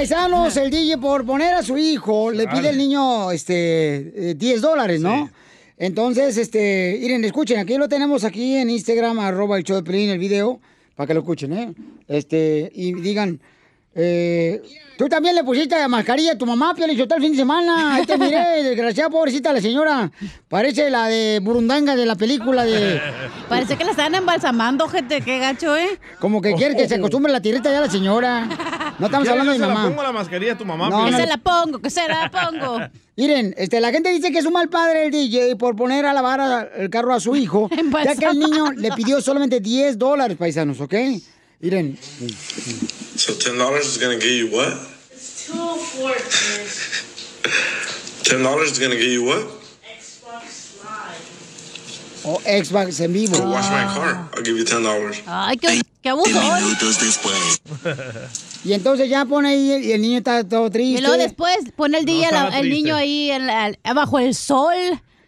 paisanos, el DJ por poner a su hijo, le pide al niño este eh, 10 dólares, ¿no? Entonces, este, miren, escuchen, aquí lo tenemos aquí en Instagram, arroba el show de Pelín, el video, para que lo escuchen, ¿eh? Este, y digan, eh, tú también le pusiste la mascarilla a tu mamá, Pio, le el fin de semana. Ahí te miré, desgraciada, pobrecita la señora. Parece la de Burundanga de la película de... Parece que la están embalsamando, gente, qué gacho, ¿eh? Como que quiere que se acostumbre la tirita ya la señora. No estamos ¿Quieres hablando de se mamá. la pongo la mascarilla a tu mamá? No, Piolín? no. Que se la pongo, que se la pongo. Miren, este, la gente dice que es un mal padre el DJ por poner a lavar a- el carro a su hijo, ya que el niño le pidió solamente 10 dólares, paisanos, ¿ok? Miren, So ten dollars is gonna get you what? Ten dollars is gonna get you what? o Xbox en vivo. To wash my car. I'll give you ten dollars. Ay, qué, qué abuso. después. Y entonces ya pone ahí y el niño está todo triste. Y luego después pone el día estaba la- el triste. niño ahí en la- bajo el sol.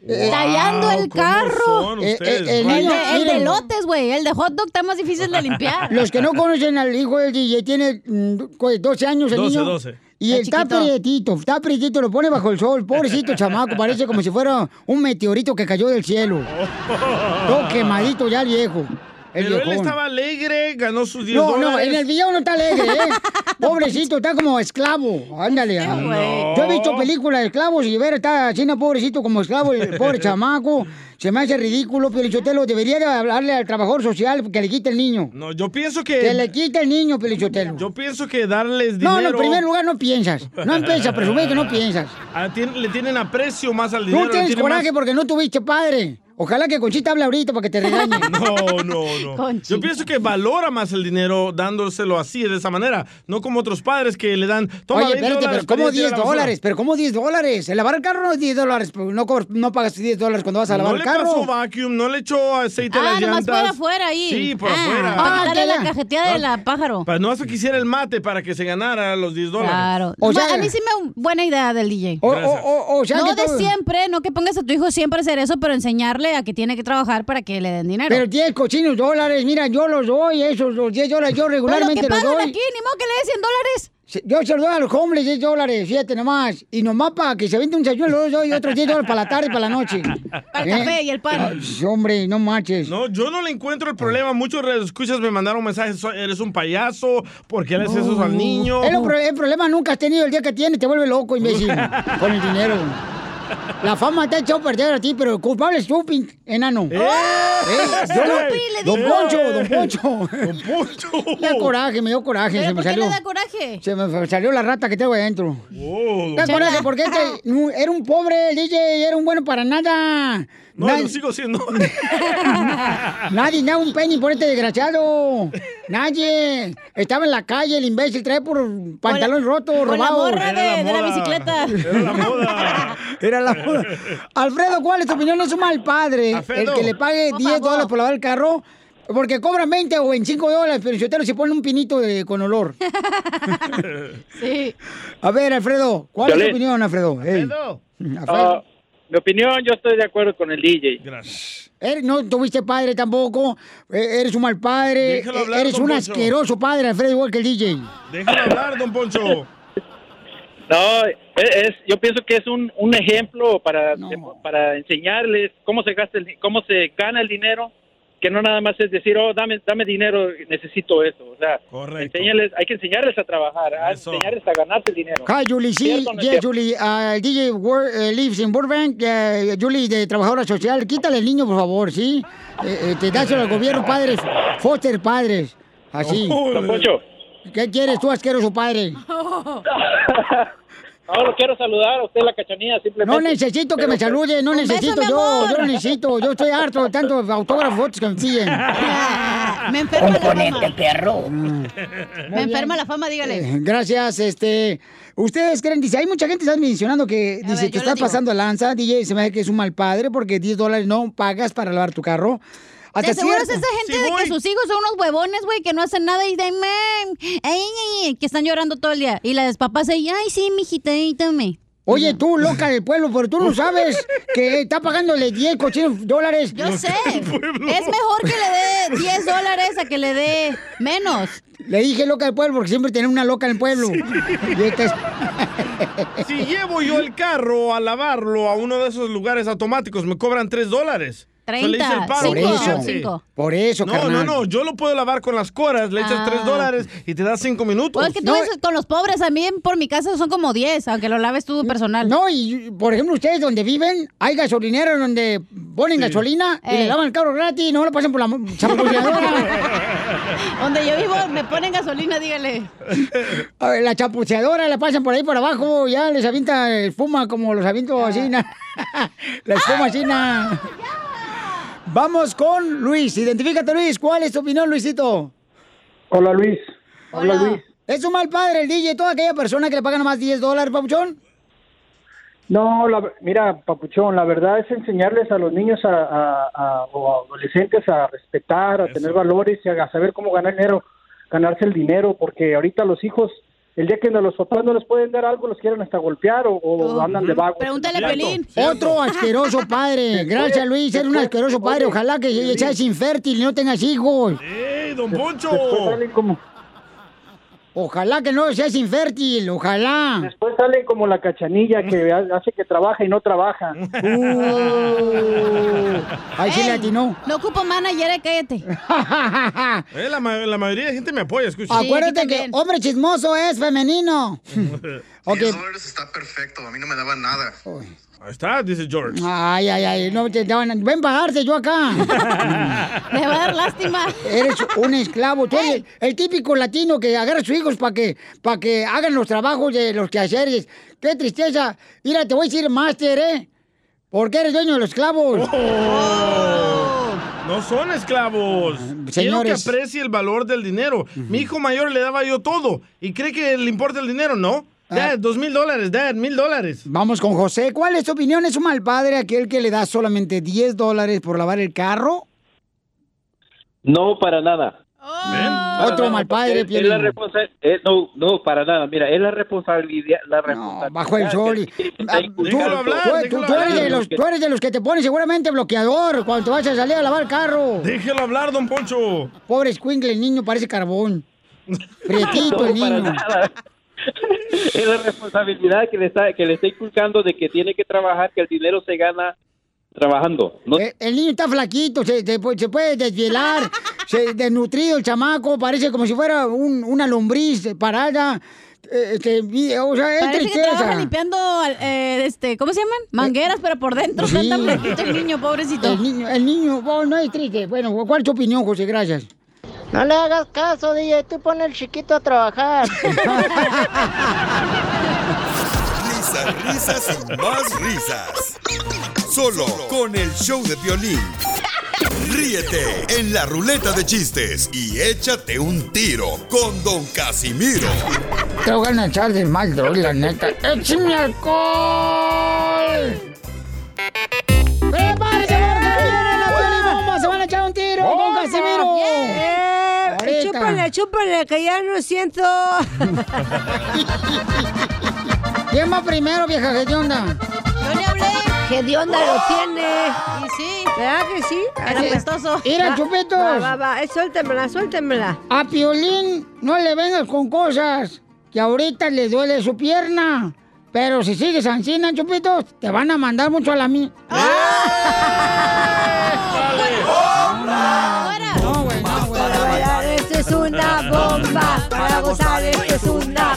Tallando el ¿cómo carro. son Eh, eh, el el, de, el lotes, güey. El de hot dog está más difícil de limpiar. Los que no conocen al hijo del DJ, tiene mm, ¿cuál? 12 años el 12, niño. 12. Y Está está prietito, está prietito, lo pone bajo el sol. Pobrecito chamaco, parece como si fuera un meteorito que cayó del cielo. Todo quemadito ya el viejo. El Pero él estaba alegre, ganó sus 10 No, dólares. no, en el video no está alegre, ¿eh? Pobrecito, está como esclavo. Ándale. ah. güey. Yo he visto películas de esclavos y ver, está haciendo pobrecito como esclavo, el pobre chamaco. Se me hace ridículo, Pelichotelo. Debería de hablarle al trabajador social que le quite el niño. No, yo pienso que... Que le quite el niño, Pelichotelo. Yo pienso que darles No, dinero... no, en primer lugar no piensas. No empiezas a presumir que no piensas. Ah, le tienen aprecio más al dinero. Tú tienes coraje más- porque no tuviste padre. Ojalá que Conchita hable ahorita para que te regañe. No, no, no. Yo pienso que valora más el dinero dándoselo así, de esa manera. No como otros padres que le dan. Toma Oye, 20 espérate, dólares pero ¿cómo para irte a 10 la basura". dólares? ¿Pero cómo 10 dólares? El lavar el carro no es 10 dólares. pero No, no pagas 10 dólares cuando vas a lavar no el le carro. pasó vacuum, no le echó aceite a Ah, las nomás llantas. por afuera ahí. Sí, por Ah, afuera. Para que la ya. cajeteada de la pájaro. Para no que hiciera el mate para que se ganara los 10 dólares. Claro. O sea- a mí sí me buena idea del DJ. O, o, o, o sea no de todo- siempre, no que pongas a tu hijo siempre a hacer eso, pero enseñarle a que tiene que trabajar para que le den dinero. Pero 10 cochinos dólares, mira, yo los doy, esos los 10 dólares, yo Pero lo regularmente que los pagan doy. aquí, ni modo que le des 100 dólares. Yo se los doy a los hombres 10 dólares, fíjate nomás. Y nomás para que se vende un desayuno, los doy otros 10 dólares para la tarde y para la noche. Para el ¿Eh? café y el pan. Ay, hombre, no marches. No, yo no le encuentro el problema. Muchos escuchas me mandaron mensajes, "So- eres un payaso, ¿por qué le haces eso al niño? Pro- el problema nunca has tenido el día que tienes, te vuelve loco, imbécil, con el dinero. La fama te ha echado a perder a ti, pero el culpable es tú, enano. ¡Eh! Yo le don. Poncho, don Poncho. Don Poncho. Me da coraje, me dio coraje. ¿Pero se me por qué salió. le da coraje? Se me salió la rata que tengo adentro. Oh. Me da coraje porque este era un pobre, el DJ, era un bueno para nada. No, lo sigo siendo. Nadie da un penny por este desgraciado. Nadie. Estaba en la calle, el imbécil trae por pantalón roto, robado. morra Era la de, de la moda. bicicleta. Era la moda. Era Alfredo, ¿cuál es tu opinión? Es un mal padre Alfredo. el que le pague Por 10 favor. dólares por lavar el carro. Porque cobran 20 o 25 dólares, pero si usted se pone un pinito de- con olor. Sí. A ver, Alfredo, ¿cuál es tu opinión, Alfredo? Alfredo. Alfredo. Ah, mi opinión, yo estoy de acuerdo con el DJ. Gracias. Eres- no tuviste padre tampoco, eh, eres un mal padre, Déjalo hablar, eres don un Poncho. asqueroso padre, Alfredo, igual que el DJ. Déjalo hablar, don Poncho. No, es, yo pienso que es un, un ejemplo para, No. para enseñarles cómo se gasta el, cómo se gana el dinero, que no nada más es decir, oh, dame, dame dinero, necesito eso. O sea, Correcto. enséñales, hay que enseñarles a trabajar, a enseñarles a ganarse el dinero. Hi, Julie, sí, ¿Cierto o no es yes, cierto? Julie, uh, DJ Wor- eh, lives in Burbank, eh, Julie, de trabajadora social, quítale el niño, por favor, ¿sí? Eh, eh, te dáselo al gobierno, padres, foster padres, así. Oh, ¿Qué quieres tú, asqueroso padre? no lo quiero saludar a usted la cachanilla, simplemente. No necesito que me salude, no beso, necesito yo, yo no necesito, yo estoy harto de tantos autógrafos que me piden. Me enferma la fama. perro. Me enferma la fama, dígale. Eh, Gracias, este. Ustedes creen, dice, hay mucha gente que está mencionando que A dice, ver, te estás pasando lanza, DJ, se me hace que es un mal padre porque 10 dólares no pagas para lavar tu carro. Hasta De seguro es esa gente Sí, de voy. que sus hijos son unos huevones, güey, que no hacen nada y de ay, ay, ay", que están llorando todo el día. Y las papás ahí, ay, sí, mijita, ahí tome. Oye, tú, loca del pueblo, pero tú no sabes que está pagándole 10 cochinos dólares. Yo sé. Es mejor que le dé 10 dólares a que le dé menos. Le dije loca del pueblo porque siempre tiene una loca en el pueblo. Y esta es- Si llevo yo el carro a lavarlo a uno de esos lugares automáticos, me cobran 3 dólares. So, le hice 30, el paro. Por eso, por eso, No, carnal. no, no, yo lo puedo lavar con las coras, le echas Ah. 3 dólares y te das 5 minutos. Pues es que tú ves con los pobres también, por mi casa son como 10, aunque lo laves tú personal. No, y por ejemplo, ustedes donde viven, hay gasolineros donde ponen gasolina y le lavan el carro gratis y no lo pasan por la chapuceadora. Donde yo vivo me ponen gasolina, dígale. A ver, la chapuceadora la pasan por ahí por abajo, ya les avienta espuma como los aviento así. na. la espuma así. na. Vamos con Luis. Identifícate, Luis. ¿Cuál es tu opinión, Luisito? Hola Luis. Hola, Luis. ¿Es un mal padre el DJ? ¿Toda aquella persona que le pagan más 10 dólares, papuchón? No, la- mira, Papuchón, la verdad es enseñarles a los niños a, a- a- o a adolescentes a respetar, a tener valores y a saber cómo ganar dinero, ganarse el dinero, porque ahorita los hijos, el día que no- los papás no les pueden dar algo, los quieren hasta golpear o, o andan de vagos. Pregúntale a Pelín. Otro asqueroso padre. Gracias, Luis. Eres un asqueroso padre. Ojalá que seas infértil y no tengas hijos. ¡Ey, don Poncho! Después salen como, Ojalá que no seas infértil. Ojalá. después salen como la cachanilla que ha- hace que trabaja y no trabaja. Uh, ahí sí le atinó. No ocupo manager, eh, cállate. Eh, la, la mayoría de gente me apoya, escucha. Acuérdate que hombre chismoso es femenino. ok. 10 dólares está perfecto, a mí no me daban nada. Ahí está, dice George. Ay, ay, ay. No te, te van a- ven pagarte yo acá. Me va a dar lástima. Eres un esclavo. Tú eres el típico latino que agarra a sus hijos para que, para que hagan los trabajos de los quehaceres. Qué tristeza. Mira, te voy a decir máster, ¿eh? Porque eres dueño de los esclavos. No son esclavos. Quiero que señores. aprecie el valor del dinero. Mi hijo mayor le daba yo todo. ¿Y cree que le importa el dinero? No. Dad, dos mil dólares, dad, mil dólares. Vamos con José. ¿Cuál es tu opinión? ¿Es un mal padre aquel que le da solamente 10 dólares por lavar el carro? No, para nada. Otro mal padre, Es, es la Piolín. responsa- eh, no, no, para nada. Mira, es la responsabilidad. La responsabilidad Bajo el sol. y- Ah, tú, Déjalo hablar, tú- tú- déjalo tú eres de los, tú eres de los que te ponen seguramente bloqueador cuando te vas a salir a lavar el carro. Déjelo hablar, don Poncho. Pobre escuincle, el niño parece carbón. Prietito el No, para niño. nada. es la responsabilidad que le está que le está inculcando de que tiene que trabajar, que el dinero se gana trabajando. No, Eh, El niño está flaquito, se, se pu- se puede desvielar, se desnutrido el chamaco, parece como si fuera un- una lombriz parada. Eh, este, o sea, es Parece que trabaja limpiando, eh, este, ¿cómo se llaman? Mangueras, pero por dentro. Sí. Está tan flaquito el niño, pobrecito. El niño, el niño, oh, no es triste. Bueno, ¿cuál es tu opinión, José? Gracias. No le hagas caso, DJ, tú pon el chiquito a trabajar. Risas, risas y más risas. Solo con el show de violín. Ríete en la ruleta de chistes y échate un tiro con Don Casimiro. Te voy a echar de mal, droga, la neta. ¡Échame alcohol! ¡Prepárese, porque viene la pelibomba! ¡Se van a echar un tiro con Casimiro! Eh, Ahorita. chúpale, chúpale, que ya no siento. ¿Quién va primero, vieja hedionda? Yo le hablé. ¿Qué de onda lo tiene? Y sí, ¿Verdad que sí? era apestoso. Mira, Va, chupitos. Va, va, va, eh, suéltemela, suéltemela. A Piolín no le vengas con cosas que ahorita le duele su pierna. Pero si sigues ansina, chupitos, te van a mandar mucho a la mí. ¡Fuera! No,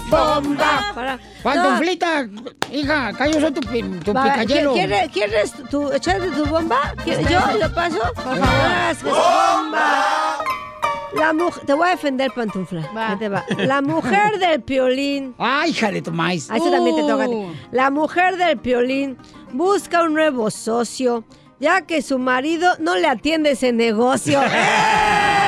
bomba. Para... Pantuflita, hija, acá yo soy tu, tu picayelo. ¿quieres, ¿Quieres tu, echarte tu bomba? ¿Quieres- ¿Yo lo paso? Por favor, bomba. La mujer, te voy a defender, pantufla. Te va. La mujer del piolín. Ay, hija de tu maíz. A eso también te toca. a ti. Uh. La mujer del piolín busca un nuevo socio, ya que su marido no le atiende ese negocio. ¡Eh!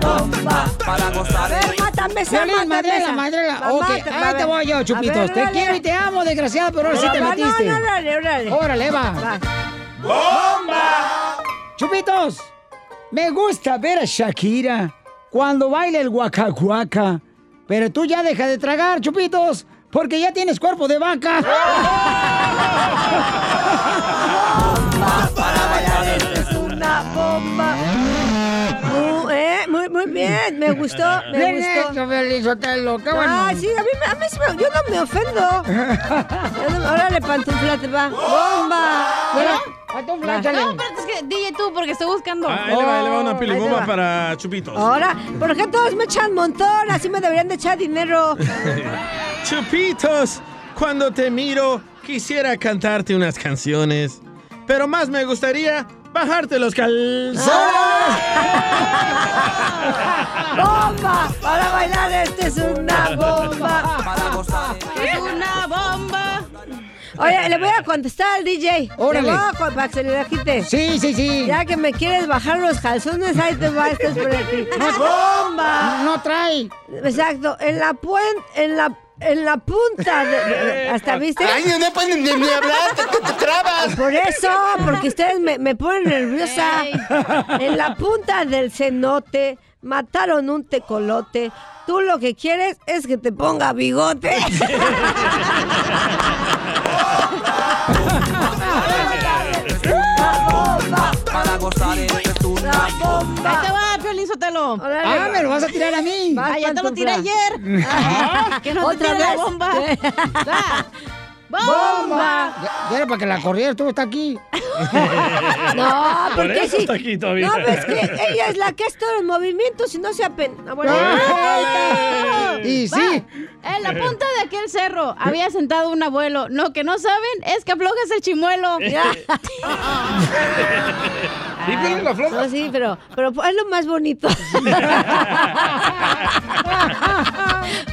bomba. Para gozar A ver, mátame esa, Violín, madrela, madrela. Ok, ahí te voy yo, chupitos. te quiero y te amo, desgraciado, pero ahora sí te metiste. No, órale, órale. Órale, va. Va. Chupitos, me gusta ver a Shakira cuando baila el guacacuaca. Pero tú ya deja de tragar, Chupitos, porque ya tienes cuerpo de vaca. me gustó, me Bien gustó. hecho, Piolín Sotelo, qué bueno. Ah, sí, a mí, me- a mí sí me- yo no me ofendo. Órale, pantufla, te va. ¡Bomba! Mira, pantufla. No, pero es que DJ tú, porque estoy buscando. Ah, ahí le va, ahí le va una te pilibomba para chupitos. Ahora, ¿por qué todos me echan montón? Así me deberían de echar dinero. Chupitos, cuando te miro, quisiera cantarte unas canciones, pero más me gustaría bajarte los calzones. ¡Bomba! Para bailar, este es una bomba. Para gozar. Es una bomba. Oye, le voy a contestar al DJ. Órale. Le voy a para que se le quite. Sí, sí, sí. Ya que me quieres bajar los calzones, ahí te va, este es por aquí. ¡Bomba! No trae. Exacto, en la puen, en la, en la punta de, de- ¿Hasta viste? Ay, no puedes ni, ni hablar, te, te- trabas. Por eso, porque ustedes me, me ponen nerviosa. Ey. En la punta del cenote mataron un tecolote. Tú lo que quieres es que te ponga bigote. Para gozar esto es una Ahí te va, Piolín Sotelo. Órale. Ah, me lo vas a tirar a mí. Ah, ya te lo tiré ayer. que no te ¿Otra tire la vez? bomba. Va. ¡Bomba! Ya, era para que la corriera, tú está aquí. No, Por porque eso sí. está aquí todavía. No, pues que ella es la que está en movimiento, si no se apena. Bueno, Y sí. En la punta de aquel cerro había sentado un abuelo. Lo que no saben es que aflojas el chimuelo. ya. ¿Sí, Piolín, la floja? No, sí, pero, pero es lo más bonito.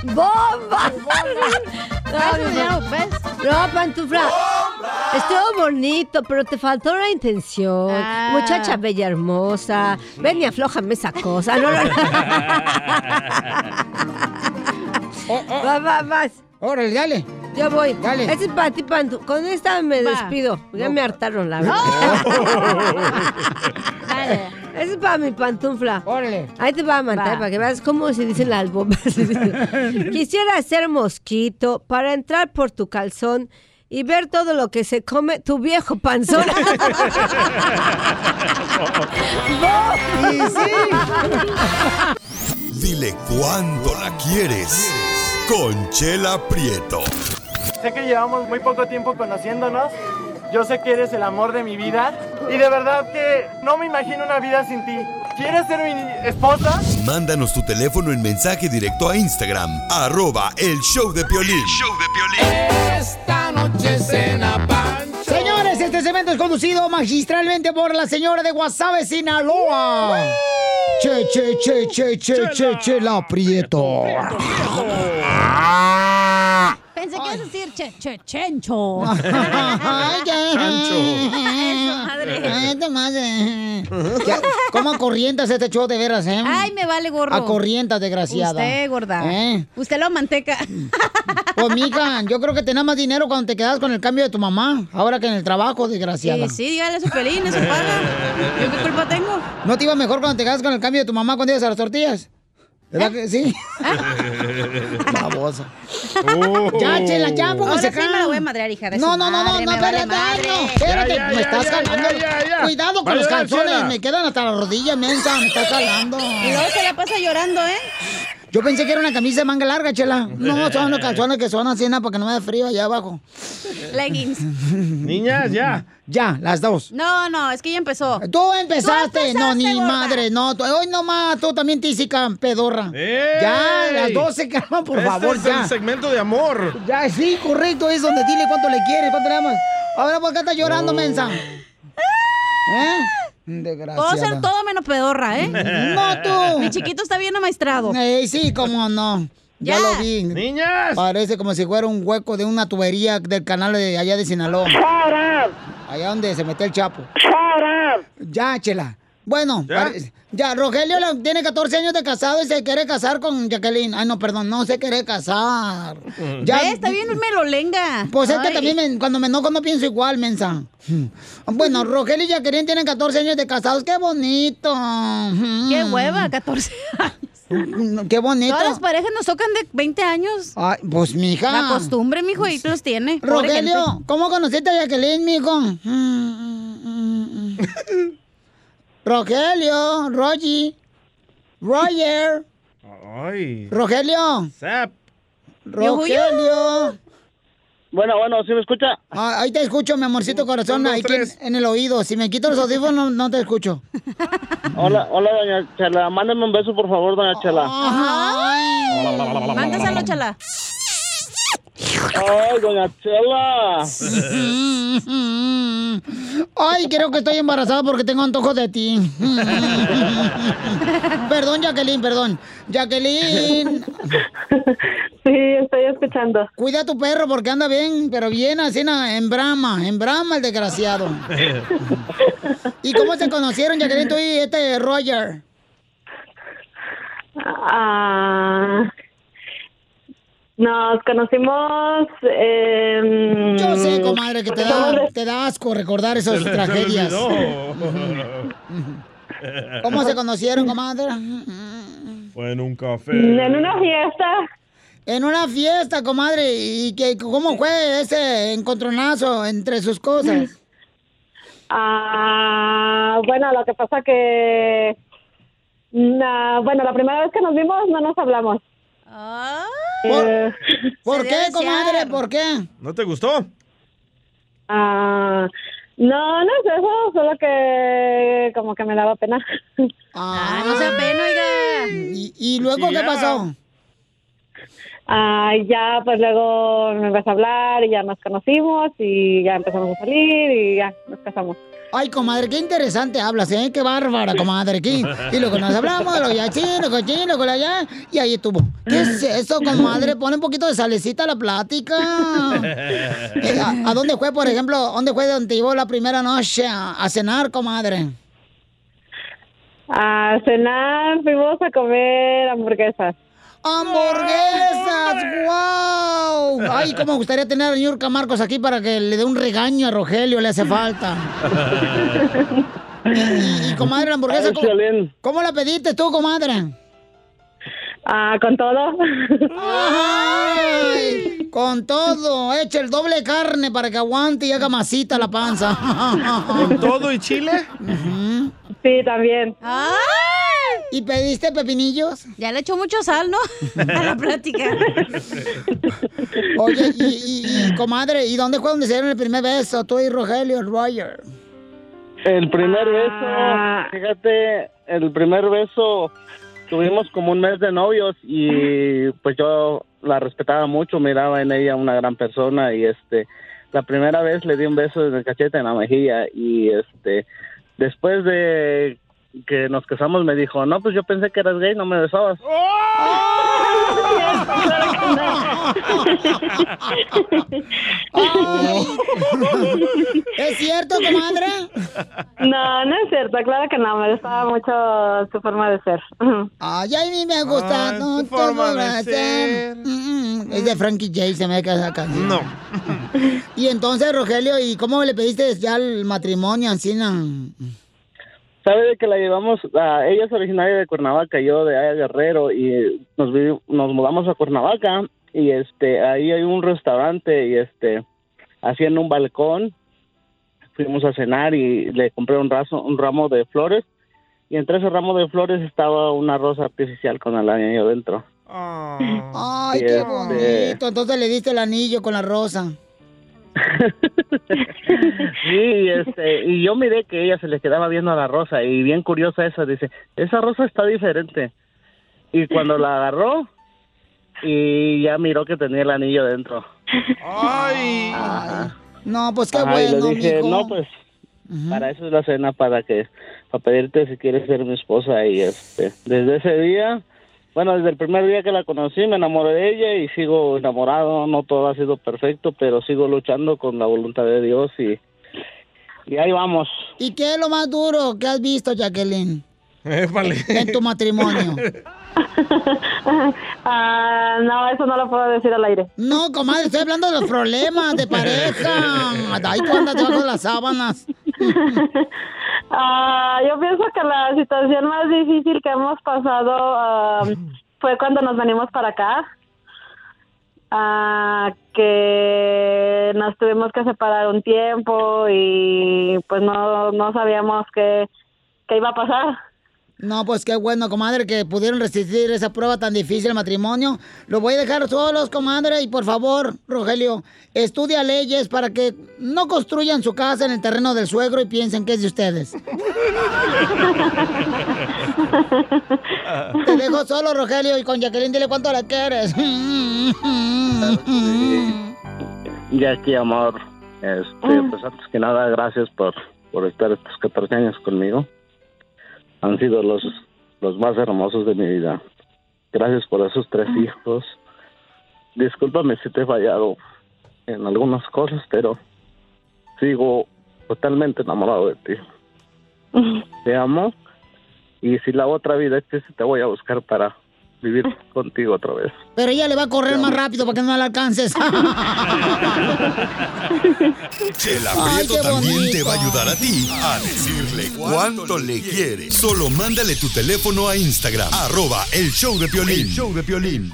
¡Bomba! No, ¿Ves, no, no, no. ¿Ves? No, pantufla. Estuvo bonito, pero te faltó la intención. Ah. Muchacha bella hermosa. Ven y aflójame esa cosa. No, no, no. Oh, oh. Va, va, vas. Órale, dale. Yo voy. Dale. Este es para ti, Pantu. Con esta me Va. despido. Ya me hartaron, la verdad. Dale. Este es para mi pantufla. Órale. Ahí te va a matar Va. para que veas cómo se dicen las bombas. Quisiera ser mosquito para entrar por tu calzón y ver todo lo que se come tu viejo panzón. Y sí. Dile cuándo la quieres. Conchela Prieto. Sé que llevamos muy poco tiempo conociéndonos. Yo sé que eres el amor de mi vida. Y de verdad que no me imagino una vida sin ti. ¿Quieres ser mi esposa? Mándanos tu teléfono en mensaje directo a Instagram, arroba el show de Piolín. Esta noche cena pancho. Señores, este segmento es conducido magistralmente por la señora de Guasave, Sinaloa. Che, che, che, che, che, che, che, la aprieto. Pensé que ibas a decir che, che, chencho. Ay, qué. Eso, madre. Ya, ¿Cómo acorrientas este show de veras, eh? Ay, me vale gorro. Acorrientas, desgraciada. Usted, gorda. ¿Eh? Usted lo manteca. Pues, mija, yo creo que tenés más dinero cuando te quedas con el cambio de tu mamá, ahora que en el trabajo, desgraciada. Sí, sí, dígale a su pelín, eso paga. ¿Yo qué culpa tengo? ¿No te iba mejor cuando te quedas con el cambio de tu mamá cuando ibas a las tortillas? ¿Verdad que sí? Babosa. Ya, chela, ya, póngase Ahora sí acá. me la voy a madrear, hija de No, no, no, no, no, vale espérate, no, espérate, Ya, ya, me estás ya, ya. Cuidado con Va a los calzones, me quedan hasta las rodillas, mensa, me estás jalando. Y luego se la pasa llorando, ¿eh? Yo pensé que era una camisa de manga larga, chela. No, son los calzones que son así, ¿no? para que no me dé frío allá abajo. Leggings. Niñas, ya. Ya, las dos. No, no, es que ya empezó. Tú empezaste, Tú no, ni gorda. madre, no. tú- hoy nomás, tú también tísica, pedorra. ¡Ey! Ya, las dos se calman, por este favor, es ya. el segmento de amor. Ya, sí, correcto, es donde dile cuánto le quieres, cuánto le amas. Ahora, ¿por qué estás llorando, mensa? ¿Eh? Desgraciada. Puedo ser todo menos pedorra, ¿eh? No, tú. Mi chiquito está bien amaestrado. Ey, sí, cómo no. Ya, Ya. lo vi. Niñas. Parece como si fuera un hueco de una tubería del canal de allá de Sinaloa. Allá donde se metió el Chapo. Ya, chela. Bueno, ¿Ya? Rogelio tiene 14 años de casado y se quiere casar con Jacqueline. Ay, no, perdón, no se quiere casar. Ya. Está bien melolenga. Pues es que Ay. también me- cuando me enojo no pienso igual, mensa. Bueno, Rogelio y Jacqueline tienen 14 años de casados. ¡Qué bonito! Qué hueva, 14 años. ¡Qué bonito! Todas las parejas nos tocan de 20 años. Ay, pues, mija. La costumbre, mijo, y los tiene. Rogelio. ¿cómo conociste a Jacqueline, mijo? Rogelio, Rogi, Roger. Ay. Rogelio. Zap. Rogelio. Bueno, bueno, ¿sí me escucha? Ah, ahí te escucho, mi amorcito corazón, ahí en, en el oído. Si me quito los audífonos, no, no te escucho. Hola, hola, doña Chela. Mándame un beso, por favor, doña Chela. Mándaselo, chala. Ay, doña Chela. Ay, creo que estoy embarazada porque tengo antojo de ti. perdón, Jacqueline, perdón. Jacqueline. Sí, estoy escuchando. Cuida a tu perro porque anda bien, pero bien así en brama, en brama el desgraciado. ¿Y cómo se conocieron, Jacqueline, tú y este Roger? Ah, nos conocimos. em, Yo sé, comadre, que te da, te da asco recordar esas tragedias. ¿Cómo se conocieron, comadre? Fue en un café. En una fiesta. En una fiesta, comadre. ¿Y qué, cómo fue ese encontronazo entre sus cosas? Ah, bueno, lo que pasa que. na- bueno, la primera vez que nos vimos no nos hablamos. ¿Por, Eh, ¿por qué, comadre? ¿Por qué? ¿No te gustó? Ah, no, no es eso, solo que como que me daba pena. Ah, no sea pena, oiga. ¿Y, y luego qué pasó? Ah, ya, pues luego me empezó a hablar y ya nos conocimos y ya empezamos a salir y ya nos casamos. Ay, comadre, qué interesante hablas, ¿eh? Qué bárbara, comadre, aquí. Y luego nos hablamos, luego ya chino, luego chino, luego allá, y ahí estuvo. ¿Qué es eso, comadre? Pone un poquito de salecita a la plática. Eh, ¿A, a dónde fue, por ejemplo, dónde fue donde llevó la primera noche a, a cenar, comadre? A cenar fuimos a comer hamburguesas. ¡Hamburguesas! ¡Wow! Ay, cómo me gustaría tener a Niurka Marcos aquí para que le dé un regaño a Rogelio, le hace falta. Y, y, comadre, la hamburguesa, Ay, ¿cómo, cómo la pediste tú, comadre? Ah, con todo. Ay, con todo, echa el doble carne para que aguante y haga masita la panza. ¿Con todo y chile? Sí, también. ¿Y pediste pepinillos? Ya le echó mucho sal, ¿no? A la plática. Oye, y, y- y, comadre, ¿y dónde fue donde se dieron el primer beso? Tú y Rogelio, Roger. El primer Ah. beso, fíjate, el primer beso tuvimos como un mes de novios y pues yo la respetaba mucho, miraba en ella una gran persona y este la primera vez le di un beso en el cachete en la mejilla y este después de que nos casamos me dijo, "No, pues yo pensé que eras gay, no me besabas." ¿Es cierto, comadre? No, no es cierto, claro que no, me gustaba mucho su forma de ser. Ay, a mí me gusta Ay, no su te forma de a hacer. Mm, mm, Es de Frankie J, se me queda acá. No. Y entonces, Rogelio, ¿y cómo le pediste ya el matrimonio, Ancina? Sabe de que la llevamos, ah, ella es originaria de Cuernavaca, yo de Aya Guerrero y nos vi- nos mudamos a Cuernavaca y este ahí hay un restaurante y este así en un balcón fuimos a cenar y le compré un raso, un ramo de flores y entre ese ramo de flores estaba una rosa artificial con el anillo dentro. Ay, Y qué este- bonito. Entonces le diste el anillo con la rosa. Sí, este, y yo miré que ella se le quedaba viendo a la rosa y bien curiosa esa, dice, esa rosa está diferente. Y cuando la agarró y ya miró que tenía el anillo dentro. Ay. No, pues qué Ajá, y bueno, le dije, mijo. no, pues para eso es la cena, para que, para pedirte si quieres ser mi esposa y este, desde ese día, bueno, desde el primer día que la conocí me enamoré de ella y sigo enamorado, no todo ha sido perfecto, pero sigo luchando con la voluntad de Dios y, y ahí vamos. ¿Y qué es lo más duro que has visto, Jacqueline? En tu matrimonio. Ah, no, eso no lo puedo decir al aire. No, comadre, estoy hablando de los problemas de pareja. Ahí tú andas debajo de las sábanas. Ah, yo pienso que la situación más difícil que hemos pasado ah, fue cuando nos venimos para acá. Ah, que nos tuvimos que separar un tiempo y pues no, no sabíamos qué, qué iba a pasar. No, pues qué bueno, comadre, que pudieron resistir esa prueba tan difícil, el matrimonio. Lo voy a dejar solos, comadre, y por favor, Rogelio, estudia leyes para que no construyan su casa en el terreno del suegro y piensen que es de ustedes. Te dejo solo, Rogelio, y con Jacqueline dile cuánto la quieres. Jackie, amor, este, pues antes que nada, gracias por, por estar estos 14 años conmigo. Han sido los, los más hermosos de mi vida. Gracias por esos tres hijos. Discúlpame si te he fallado en algunas cosas, pero sigo totalmente enamorado de ti. Te amo y si la otra vida existe, te voy a buscar para vivir contigo otra vez. Pero ella le va a correr más rápido para que no la alcances. Chela Ay, Prieto qué también te va a ayudar a ti a decirle cuánto le quiere. Solo mándale tu teléfono a Instagram, arroba el show de Piolín. El show de Piolín.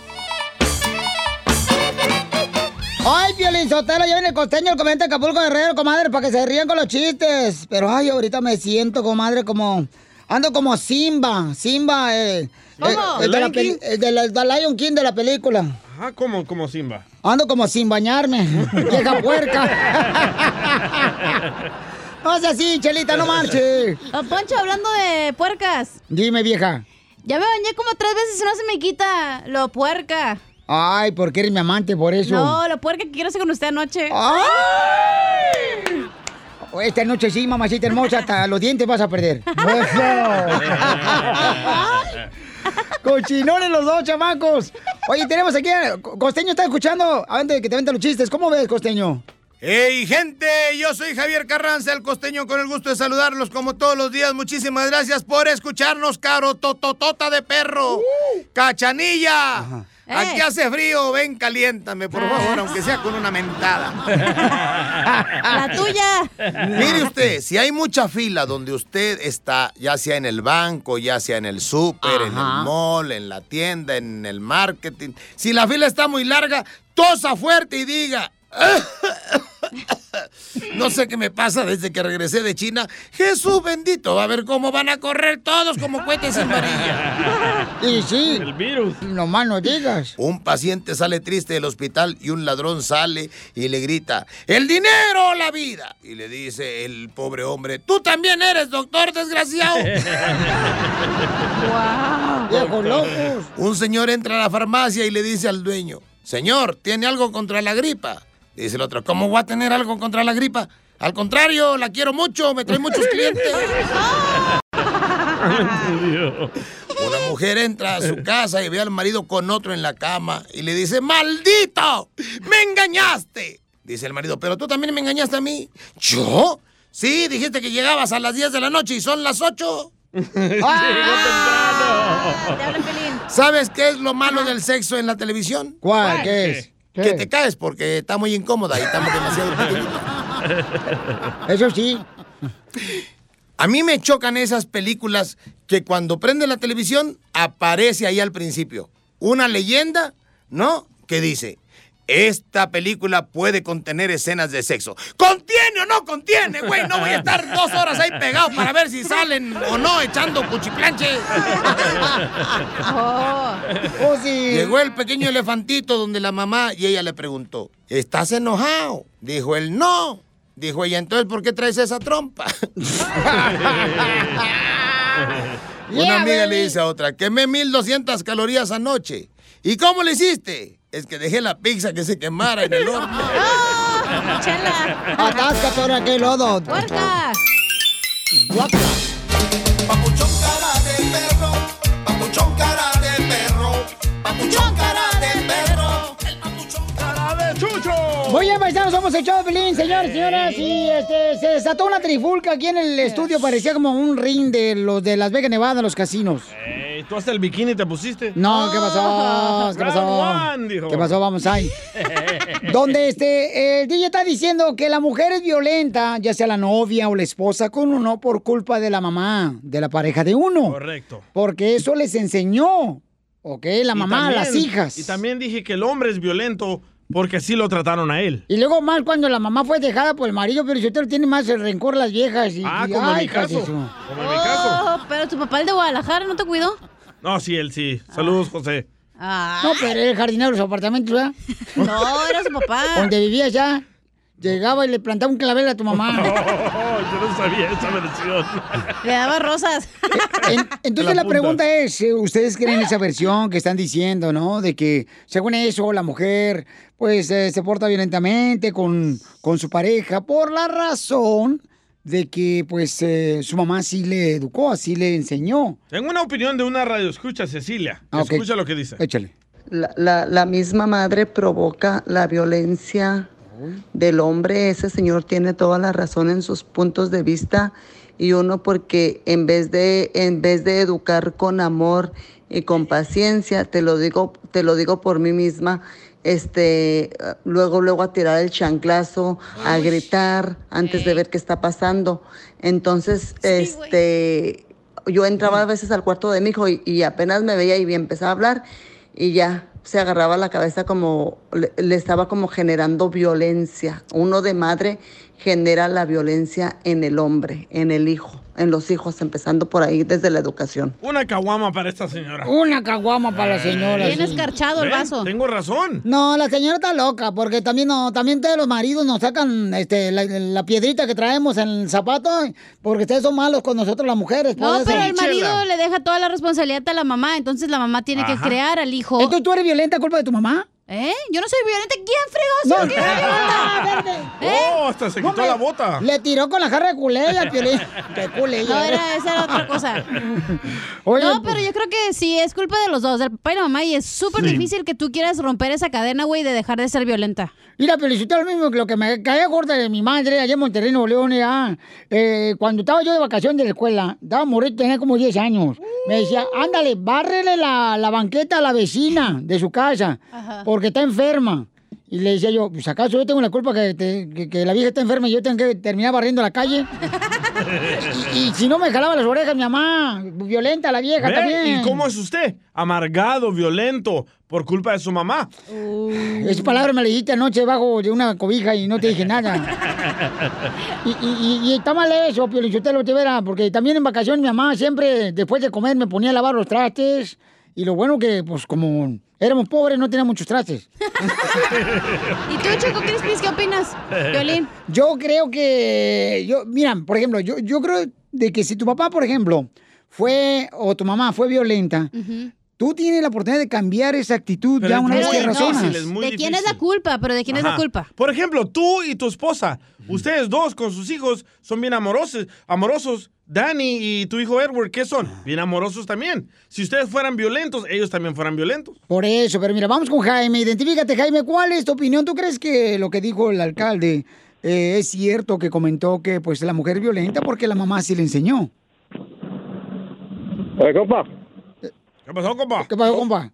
Ay, Piolín Sotelo, ya viene el costeño, el comediante de Acapulco Guerrero, comadre, para que se rían con los chistes. Pero, ay, ahorita me siento, comadre, como... Ando como Simba, Simba, eh, ¿Cómo? eh, el de la ¿Lion peli- el de la- del Lion King de la película. Ajá, como, como Simba. Ando como sin bañarme, vieja puerca. No sea así, Chelita, no marche. Don Poncho, hablando de puercas. Dime, vieja. Ya me bañé como tres veces y no se me quita lo puerca. Ay, porque eres mi amante, por eso. No, lo puerca que quiero hacer con usted anoche. Esta noche sí, mamacita hermosa, hasta los dientes vas a perder. Cochinones los dos, chamacos. Oye, tenemos aquí, a- Costeño está escuchando, antes de que te vente los chistes. ¿Cómo ves, Costeño? ¡Hey, gente! Yo soy Javier Carranza, el costeño, con el gusto de saludarlos como todos los días. Muchísimas gracias por escucharnos, caro tototota de perro. ¡Cachanilla! Aquí hace frío, ven, caliéntame, por favor, aunque sea con una mentada. La tuya. Mire usted, si hay mucha fila donde usted está, ya sea en el banco, ya sea en el súper, en el mall, en la tienda, en el marketing, si la fila está muy larga, tosa fuerte y diga... No sé qué me pasa desde que regresé de China. Jesús bendito, a ver cómo van a correr todos como cohetes en varilla. Y sí. El virus. No más no digas. Un paciente sale triste del hospital y un ladrón sale y le grita, ¡El dinero o la vida! Y le dice el pobre hombre, ¡Tú también eres doctor, desgraciado! Viejos locos. Un señor entra a la farmacia y le dice al dueño, Señor, ¿tiene algo contra la gripa? Dice el otro, ¿cómo voy a tener algo contra la gripa? Al contrario, la quiero mucho, me trae muchos clientes. Una mujer entra a su casa y ve al marido con otro en la cama y le dice, ¡Maldito! ¡Me engañaste! Dice el marido, pero tú también me engañaste a mí. ¿Yo? Sí, dijiste que llegabas a las 10 de la noche y son las 8. ¿Sabes qué es lo malo del sexo en la televisión? ¿Cuál? ¿Qué es? Que te caes porque está muy incómoda y estamos demasiado. Eso sí. A mí me chocan esas películas que cuando prende la televisión aparece ahí al principio una leyenda, ¿no? Que dice, esta película puede contener escenas de sexo. ¿Contiene o no contiene, güey? No voy a estar dos horas ahí pegado para ver si salen o no echando cuchiplanche. Oh, sí. Llegó el pequeño elefantito donde la mamá y ella le preguntó, ¿estás enojado? Dijo él, no. Dijo ella, entonces, ¿por qué traes esa trompa? Una amiga le dice a otra, quemé 1200 calorías anoche. ¿Y cómo le hiciste? Es que dejé la pizza que se quemara en el horno. Chela. Atáscate ahora que lodo. ¡Puerca! Papuchón cara de perro, papuchón cara de perro, papuchón cara Muy bien, paisanos, somos el show Pelín, señores, señoras. Y este, se desató una trifulca aquí en el estudio. Parecía como un ring de los de Las Vegas, Nevada, los casinos. Ey, ¿Tú hasta el bikini te pusiste? No, ¿qué pasó? ¿Qué pasó? Round one, dijo. ¿Qué pasó? Vamos ahí. Donde este, el DJ está diciendo que la mujer es violenta, ya sea la novia o la esposa con uno, por culpa de la mamá, de la pareja de uno. Correcto. Porque eso les enseñó, ¿ok? La mamá a las hijas. Y también dije que el hombre es violento porque así lo trataron a él. Y luego más cuando la mamá fue dejada por el marido, pero si usted tiene más el rencor las viejas. Y, Ah, y- como en ay, mi caso. su- Como en mi caso. Oh, pero tu papá el de Guadalajara no te cuidó. No, sí, él sí. Saludos, José. No, pero era el jardinero de los apartamentos, ¿verdad? No, era su papá. Donde vivías ya. Llegaba y le plantaba un clavel a tu mamá. yo no sabía esa versión. Le daba rosas. En- entonces la, pregunta es, eh, ¿ustedes creen esa versión que están diciendo, no? De que según eso la mujer pues eh, se porta violentamente con, con su pareja por la razón de que pues eh, su mamá sí le educó, así le enseñó. Tengo una opinión de una radio. Escucha, Cecilia. Ah. Escucha lo que dice. Échale. La, la- la misma madre provoca la violencia del hombre. Ese señor tiene toda la razón en sus puntos de vista y uno porque en vez de en vez de educar con amor y con paciencia, te lo digo te lo digo por mí misma, este luego luego a tirar el chanclazo, a gritar antes de ver qué está pasando. Entonces, este yo entraba a veces al cuarto de mi hijo y, y apenas me veía y empezaba a hablar y ya se agarraba la cabeza como le, le estaba como generando violencia. Uno de madre genera la violencia en el hombre, en el hijo, en los hijos, empezando por ahí desde la educación. Una caguama para esta señora. Una caguama para la señora. Bien sí. escarchado el ¿Ven? vaso. Tengo razón. No, la señora está loca, porque también no, también todos los maridos nos sacan este, la, la piedrita que traemos en el zapato, porque ustedes son malos con nosotros las mujeres. No, pero el marido le deja toda la responsabilidad a la mamá, entonces la mamá tiene que crear al hijo. Entonces tú eres violenta culpa de tu mamá. ¿Eh? Yo no soy violenta. ¿Quién fregó? No. ¿Quién es violenta? ¿Eh? Oh, hasta se quitó la bota. Le tiró con la jarra de culé al piolín. Qué culé. No, era, esa era otra cosa. Oye, no, pues- pero yo creo que sí, es culpa de los dos, del papá y la mamá, y es súper Sí. difícil que tú quieras romper esa cadena, güey, de dejar de ser violenta. Mira, felicito lo mismo que lo que me caía gorda de mi madre allá en Monterrey, Nuevo León. Eh, cuando estaba yo de vacación de la escuela, estaba morrito, tenía como 10 años. Me decía, ándale, bárrele la, la banqueta a la vecina de su casa, porque está enferma. Y le decía yo, pues acaso yo tengo la culpa que, te- que- que la vieja está enferma y yo tengo que terminar barriendo la calle. y, y si no me jalaba las orejas mi mamá, violenta la vieja ¿Ve? también. ¿Y cómo es usted? Amargado, violento, por culpa de su mamá. Esa palabra me la dijiste anoche debajo de una cobija y no te dije nada. Y, y- y- y está mal eso, Piolichotelo, te verá, porque también en vacaciones mi mamá siempre, después de comer, me ponía a lavar los trastes. Y lo bueno que, pues, como éramos pobres, no tenía muchos trastes. ¿Y tú, Choco Crispis, qué opinas? Violín. Yo creo que, yo, mira, por ejemplo, yo, yo creo de que si tu papá, por ejemplo, fue, o tu mamá fue violenta, tú tienes la oportunidad de cambiar esa actitud Pero ya es una vez muy que difícil, razonas. es muy ¿De quién es la culpa? Pero ¿de quién es la culpa? Por ejemplo, tú y tu esposa, ustedes dos con sus hijos son bien amorosos, amorosos. Danny y tu hijo Edward, ¿qué son? Bien amorosos también. Si ustedes fueran violentos, ellos también fueran violentos. Por eso, pero mira, vamos con Jaime. Identifícate, Jaime. ¿Cuál es tu opinión? ¿Tú crees que lo que dijo el alcalde eh, es cierto que comentó que pues la mujer es violenta porque la mamá sí le enseñó? Oye, compa. ¿Qué pasó, compa? ¿Qué pasó, compa?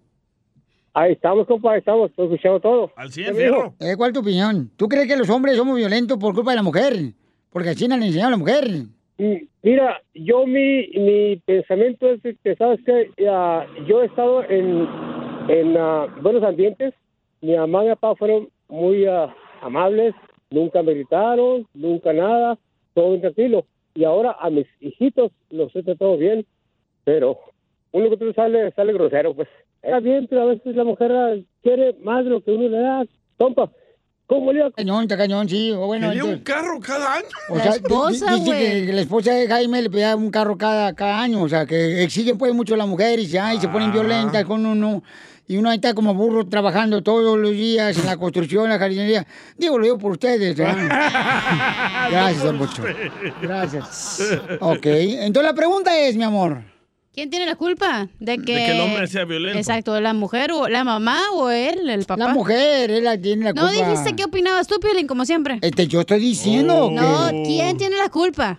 Ahí estamos, compa, ahí estamos, estoy escuchando todo. Al ¿Qué me dijo? Eh, ¿Cuál es tu opinión? ¿Tú crees que los hombres somos violentos por culpa de la mujer? Porque no le enseñaron a la mujer. Mira, yo mi, mi pensamiento es que, ¿sabes qué? Ah, yo he estado en, en ah, buenos ambientes. Mi mamá y mi papá fueron muy ah, amables, nunca me gritaron, nunca nada, todo bien tranquilo. Y ahora a mis hijitos los he tratado bien, pero uno que otro sale, sale grosero, pues. Está bien, pero a veces la mujer ah, quiere más de lo que uno le da. Compa, ¿cómo le Cañón, está cañón, sí. o Bueno, Quería un entonces- carro cada año. o sea, di- di- dice que la esposa de Jaime le pedía un carro cada, cada año, o sea, que exigen pues mucho a la mujer y se, ay, se Ah. ponen violentas con uno. Y uno ahí está como burro trabajando todos los días en la construcción, en la jardinería. Digo, lo digo por ustedes. ¿verdad? Gracias, Pocho. Gracias. Ok, entonces la pregunta es, mi amor. ¿Quién tiene la culpa? De que, que el hombre sea violento. Exacto, la mujer o la mamá o él, el papá. La mujer, él la tiene la No culpa. dijiste qué opinabas tú, Piolín, como siempre. Este, yo estoy diciendo No, que... ¿quién tiene la culpa?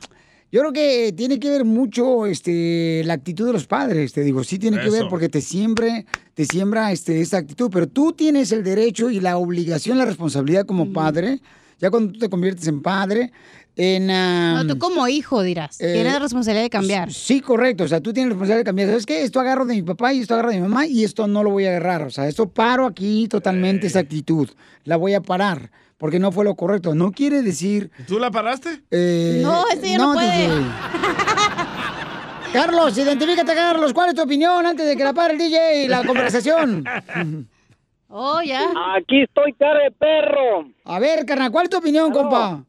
Yo creo que tiene que ver mucho este, la actitud de los padres, te digo, sí tiene que ver porque te siempre, te siembra este, esta actitud, pero tú tienes el derecho y la obligación, la responsabilidad como padre, ya cuando tú te conviertes en padre, en... ah, No, tú como hijo dirás. eh, Tienes la responsabilidad de cambiar. Sí, correcto. O sea, tú tienes la responsabilidad de cambiar. ¿Sabes qué? Esto agarro de mi papá y esto agarro de mi mamá y esto no lo voy a agarrar. O sea, esto paro aquí totalmente esa actitud. La voy a parar porque no fue lo correcto. No quiere decir... ¿Tú la paraste? eh, No, este ya no puede. DJ. Carlos, identifícate, Carlos. ¿Cuál es tu opinión antes de que la pare el DJ y la conversación? Oh, ya. Aquí estoy, cara de perro. A ver, carnal, ¿cuál es tu opinión, compa?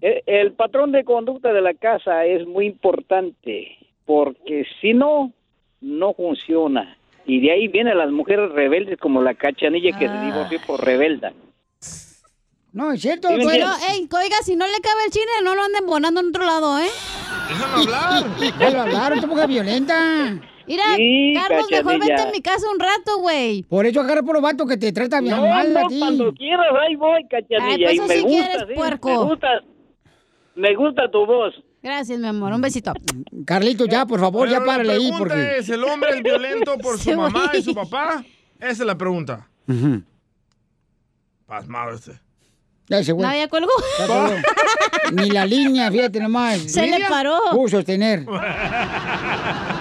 El, el patrón de conducta de la casa es muy importante porque si no, no funciona. Y de ahí vienen las mujeres rebeldes como la cachanilla que Ah. se divorció por rebelda. No, es cierto. Entiendes. ey, oiga, si no le cabe el chile, no lo anden bonando en otro lado, ¿eh? Déjalo hablar. Déjalo hablar, esta mujer violenta. Mira, Sí, Carlos, mejor vete a mi casa un rato, güey. Por eso agarra por los vatos que te trata bien No, mal a no, ti. cuando quieras, ahí voy, cachanilla. Ay, pues y eso me sí gusta, quieres, sí, puerco. me gusta, me gusta tu voz. Gracias, mi amor. Un besito. Carlito, ya, por favor, Pero ya párale ahí pregunta porque... es, ¿el hombre es violento por su mamá y su papá? Esa es la pregunta. Ujú. Pasmado este. Ya se fue. No, ya colgó. Ya colgó. Ni la línea, fíjate nomás. Se le paró. Pudo sostener.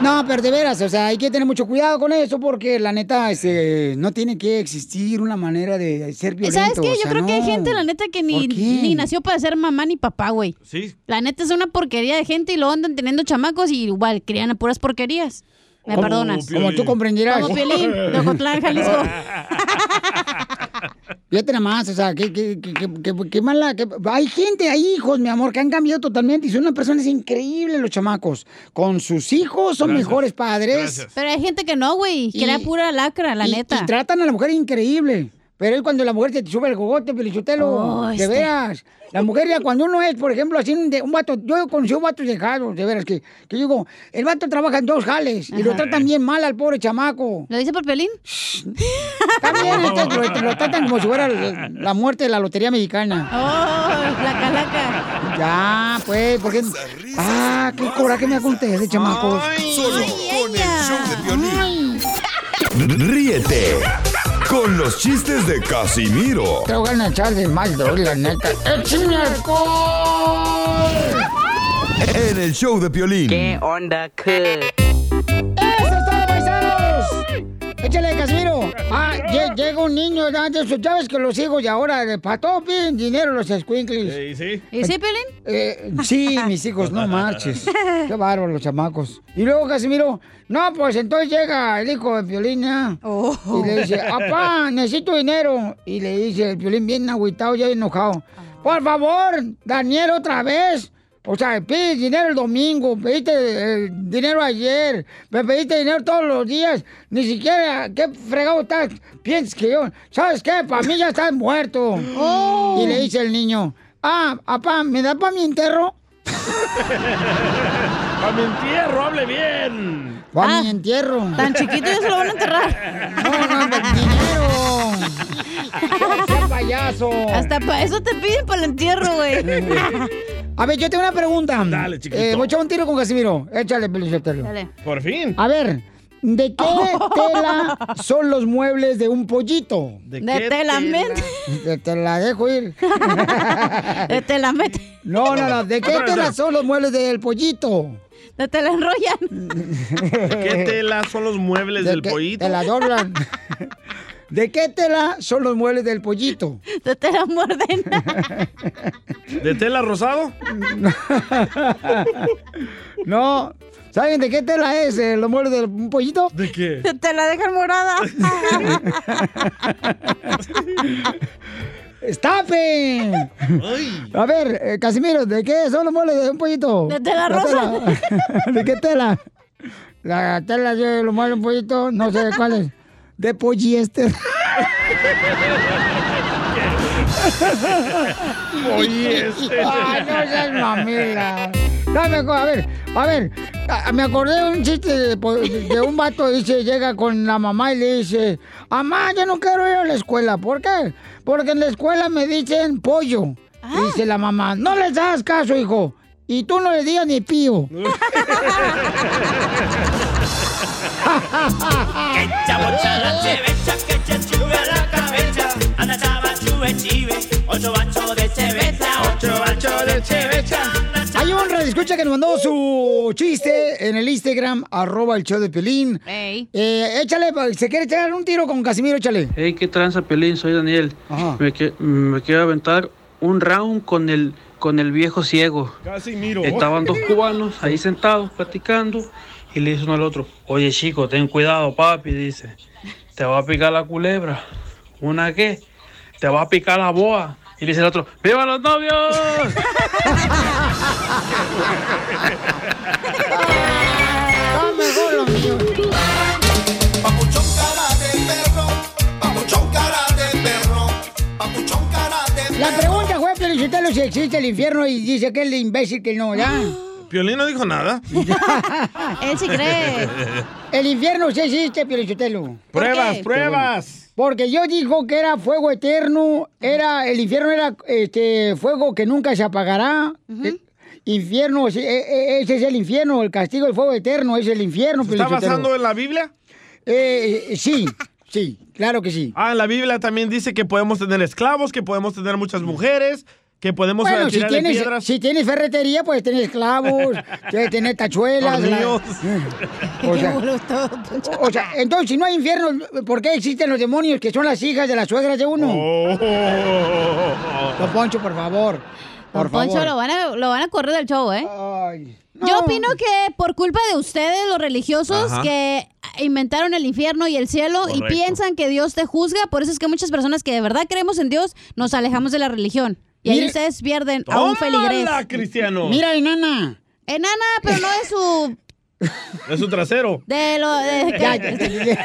No, pero de veras, o sea, hay que tener mucho cuidado con eso porque la neta, este, no tiene que existir una manera de ser violento. ¿Sabes qué? o Yo sea, creo que hay gente, la neta, que ni, ni nació para ser mamá ni papá, güey. Sí. La neta es una porquería de gente y luego andan teniendo chamacos y igual crían a puras porquerías. Me perdonas. Como tú comprenderás. Como Piolín, de Ocotlán, Jalisco. Fíjate nada más, o sea, qué, qué, qué, qué- qué- qué mala. qué- Hay gente, hay hijos, mi amor, que han cambiado totalmente y son unas personas increíbles los chamacos. Con sus hijos son Gracias. mejores padres. Gracias. Pero hay gente que no, güey. Que Y- era pura lacra, la y, neta. y tratan a la mujer increíble. Pero es cuando la mujer te sube el gogote, pelichotelo. Oh, de este. veras. La mujer, ya cuando uno es, por ejemplo, así un, de- un vato. Yo conocí un vato dejado, de veras, que, que digo, el vato trabaja en dos jales y lo tratan bien mal al pobre chamaco. ¿Lo dice por Pelín? También este, lo, lo tratan como si fuera la, la muerte de la lotería mexicana. Oh, la calaca. Ya, pues, porque. Ah, qué coraje me acontece, chamacos. Solo con el show de violín. Ríete con los chistes de Casimiro Te voy a echar de mal, la neta. ¡Échame alcohol! en el show de violín. ¿Qué onda, cool? Échale, Casimiro. Ah, lle- llega un niño, esos, ya ves que los hijos de ahora, de para todo piden dinero los squinkles. Sí, sí. ¿Y sí, Pelín? Eh, sí, mis hijos, no marches. Qué bárbaro los chamacos. Y luego Casimiro, no, pues entonces llega el hijo de Piolín, ¿ya? Oh. Y le dice, papá, necesito dinero. Y le dice el Piolín bien agüitado, ya bien enojado. Por favor, Daniel, otra vez. O sea, pides dinero el domingo, pediste eh, dinero ayer, me pediste dinero todos los días, ni siquiera, ¿qué fregado estás? Piensas que yo, ¿sabes qué? Para mí ya estás muerto. Oh. Y le dice el niño, ah, papá, ¿me da para mi entierro? ¡A mi entierro, hable bien! Para Ah, mi entierro. Tan chiquito ya se lo van a enterrar. No, no, de dinero. ¡Qué payaso! Hasta para eso te piden para el entierro, güey. A ver, yo tengo una pregunta. Dale, chiquito. Eh, voy a echar un tiro con Casimiro. Échale, Pelichotelo. Dale. Por fin. A ver, ¿de qué tela son los muebles de un pollito? ¿De, De qué tela, tela? Te, te la dejo ir. De te la meten. No, no, no. ¿De qué Otra tela otra. son los muebles del pollito? De te la enrollan. ¿De qué tela son los muebles ¿De del pollito? Te la doblan. ¿De qué tela son los muebles del pollito? De te la muerden. ¿De tela rosado? No. ¿Saben de qué tela es eh, los muebles del pollito? ¿De qué? De te la dejan morada. ¡Estape! Ay. A ver, eh, Casimiro, ¿de qué son los muebles de un pollito? De tela La rosa. tela. ¿De qué tela? La tela de los muebles de un pollito, no sé de cuál es. De poliéster. Ese. Ay, no seas mamila. Dame, a ver, a ver, a- me acordé de un chiste de, un vato, dice, llega con la mamá y le dice, mamá, yo no quiero ir a la escuela. ¿Por qué? Porque en la escuela me dicen pollo. Y dice la mamá, no les das caso, hijo. Y tú no le digas ni pío. Sube a la cabeza. Anda, chava, sube chive, ocho bachos de cheveta, ocho bachos de cheveta. Hay un escucha que nos mandó su chiste en el Instagram, arroba el show de Pelín. Eh, échale, se quiere echar un tiro con Casimiro, échale. Hey, ¿qué tranza, Pelín? Soy Daniel. Me, que- me quiero aventar un round con el, con el viejo ciego. Casi miro. Estaban dos cubanos ahí sentados platicando y le dice uno al otro, oye chico, ten cuidado papi, dice, te va a picar la culebra. ¿Una qué? Te va a picar la boa. Y dice el otro, ¡Viva los novios! Papuchón cara de perro, papuchón cara de perro, papuchón cara de La pregunta fue, Felicitelo, si existe el infierno y dice que es el imbécil que no, ¿ya? Piolín no dijo nada. Él sí cree. El infierno sí existe, Felicitelo. Pruebas, pruebas. Porque yo dijo que era fuego eterno, era el infierno era este fuego que nunca se apagará. Eh, Infierno, sí, eh, eh, ese es el infierno, el castigo del fuego eterno es el infierno. ¿Se está basando en la Biblia? Eh, eh, sí, sí, claro que sí. Ah, en la Biblia también dice que podemos tener esclavos, que podemos tener muchas mujeres, que podemos Bueno, si tienes, piedras. si tienes ferretería, puedes tener esclavos, puedes tener tachuelas. la-. O sea, o sea, entonces, si no hay infierno, ¿por qué existen los demonios que son las hijas de las suegras de uno? Don Poncho, por favor. Por Don Poncho favor. lo van, a, lo van a correr del show, ¿eh? Yo opino que por culpa de ustedes, los religiosos, Ajá. que inventaron el infierno y el cielo y piensan que Dios te juzga, por eso es que muchas personas que de verdad creemos en Dios nos alejamos de la religión. Y ahí ustedes pierden a un feligrés. ¡Tómala, Cristiano! Mira, enana. Enana, pero no es su... Es su trasero. De lo, de-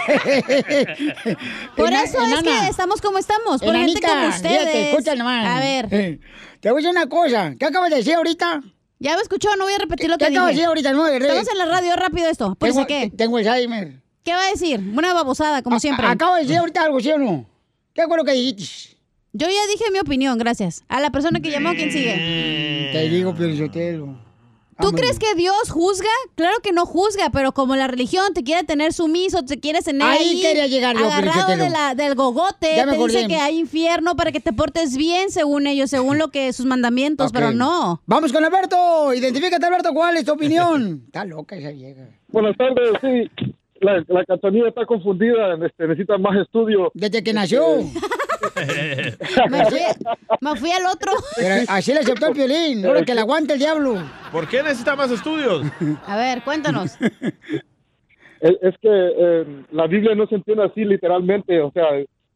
por eso es enana. que estamos como estamos, por gente Enanita, como ustedes. fíjate, escucha nomás. A ver. Eh, Te voy a decir una cosa. ¿Qué acabas de decir ahorita? Ya me escuchó, no voy a repetir lo ¿Qué que dije. acabas de decir ahorita? No, Estamos en la radio, rápido esto. ¿Por tengo, eso qué? Tengo Alzheimer. ¿Qué va a decir? Una babosada, como siempre. Acabo de decir ahorita algo, ¿sí o no? ¿Qué fue lo que dijiste? Yo ya dije mi opinión, gracias. A la persona que llamó, ¿quién sigue? Te digo, Piolichotelo. ¿Tú crees que Dios juzga? Claro que no juzga, pero como la religión te quiere tener sumiso, te quiere tener Ahí ahí, quería llegar yo, agarrado Piolichotelo. de la- del gogote, Ya te dice que hay infierno para que te portes bien según ellos, según lo que sus mandamientos, pero no. Vamos con Alberto. Identifícate, Alberto. ¿Cuál es tu opinión? Está loca esa vieja. Buenas tardes, sí. La, la está confundida, este, necesita más estudio. Desde que nació. Me fui, me fui al otro. Pero así le aceptó el violín. Ahora que le aguante el diablo. ¿Por qué necesita más estudios? A ver, cuéntanos. Es, es que eh, la Biblia no se entiende así literalmente, o sea,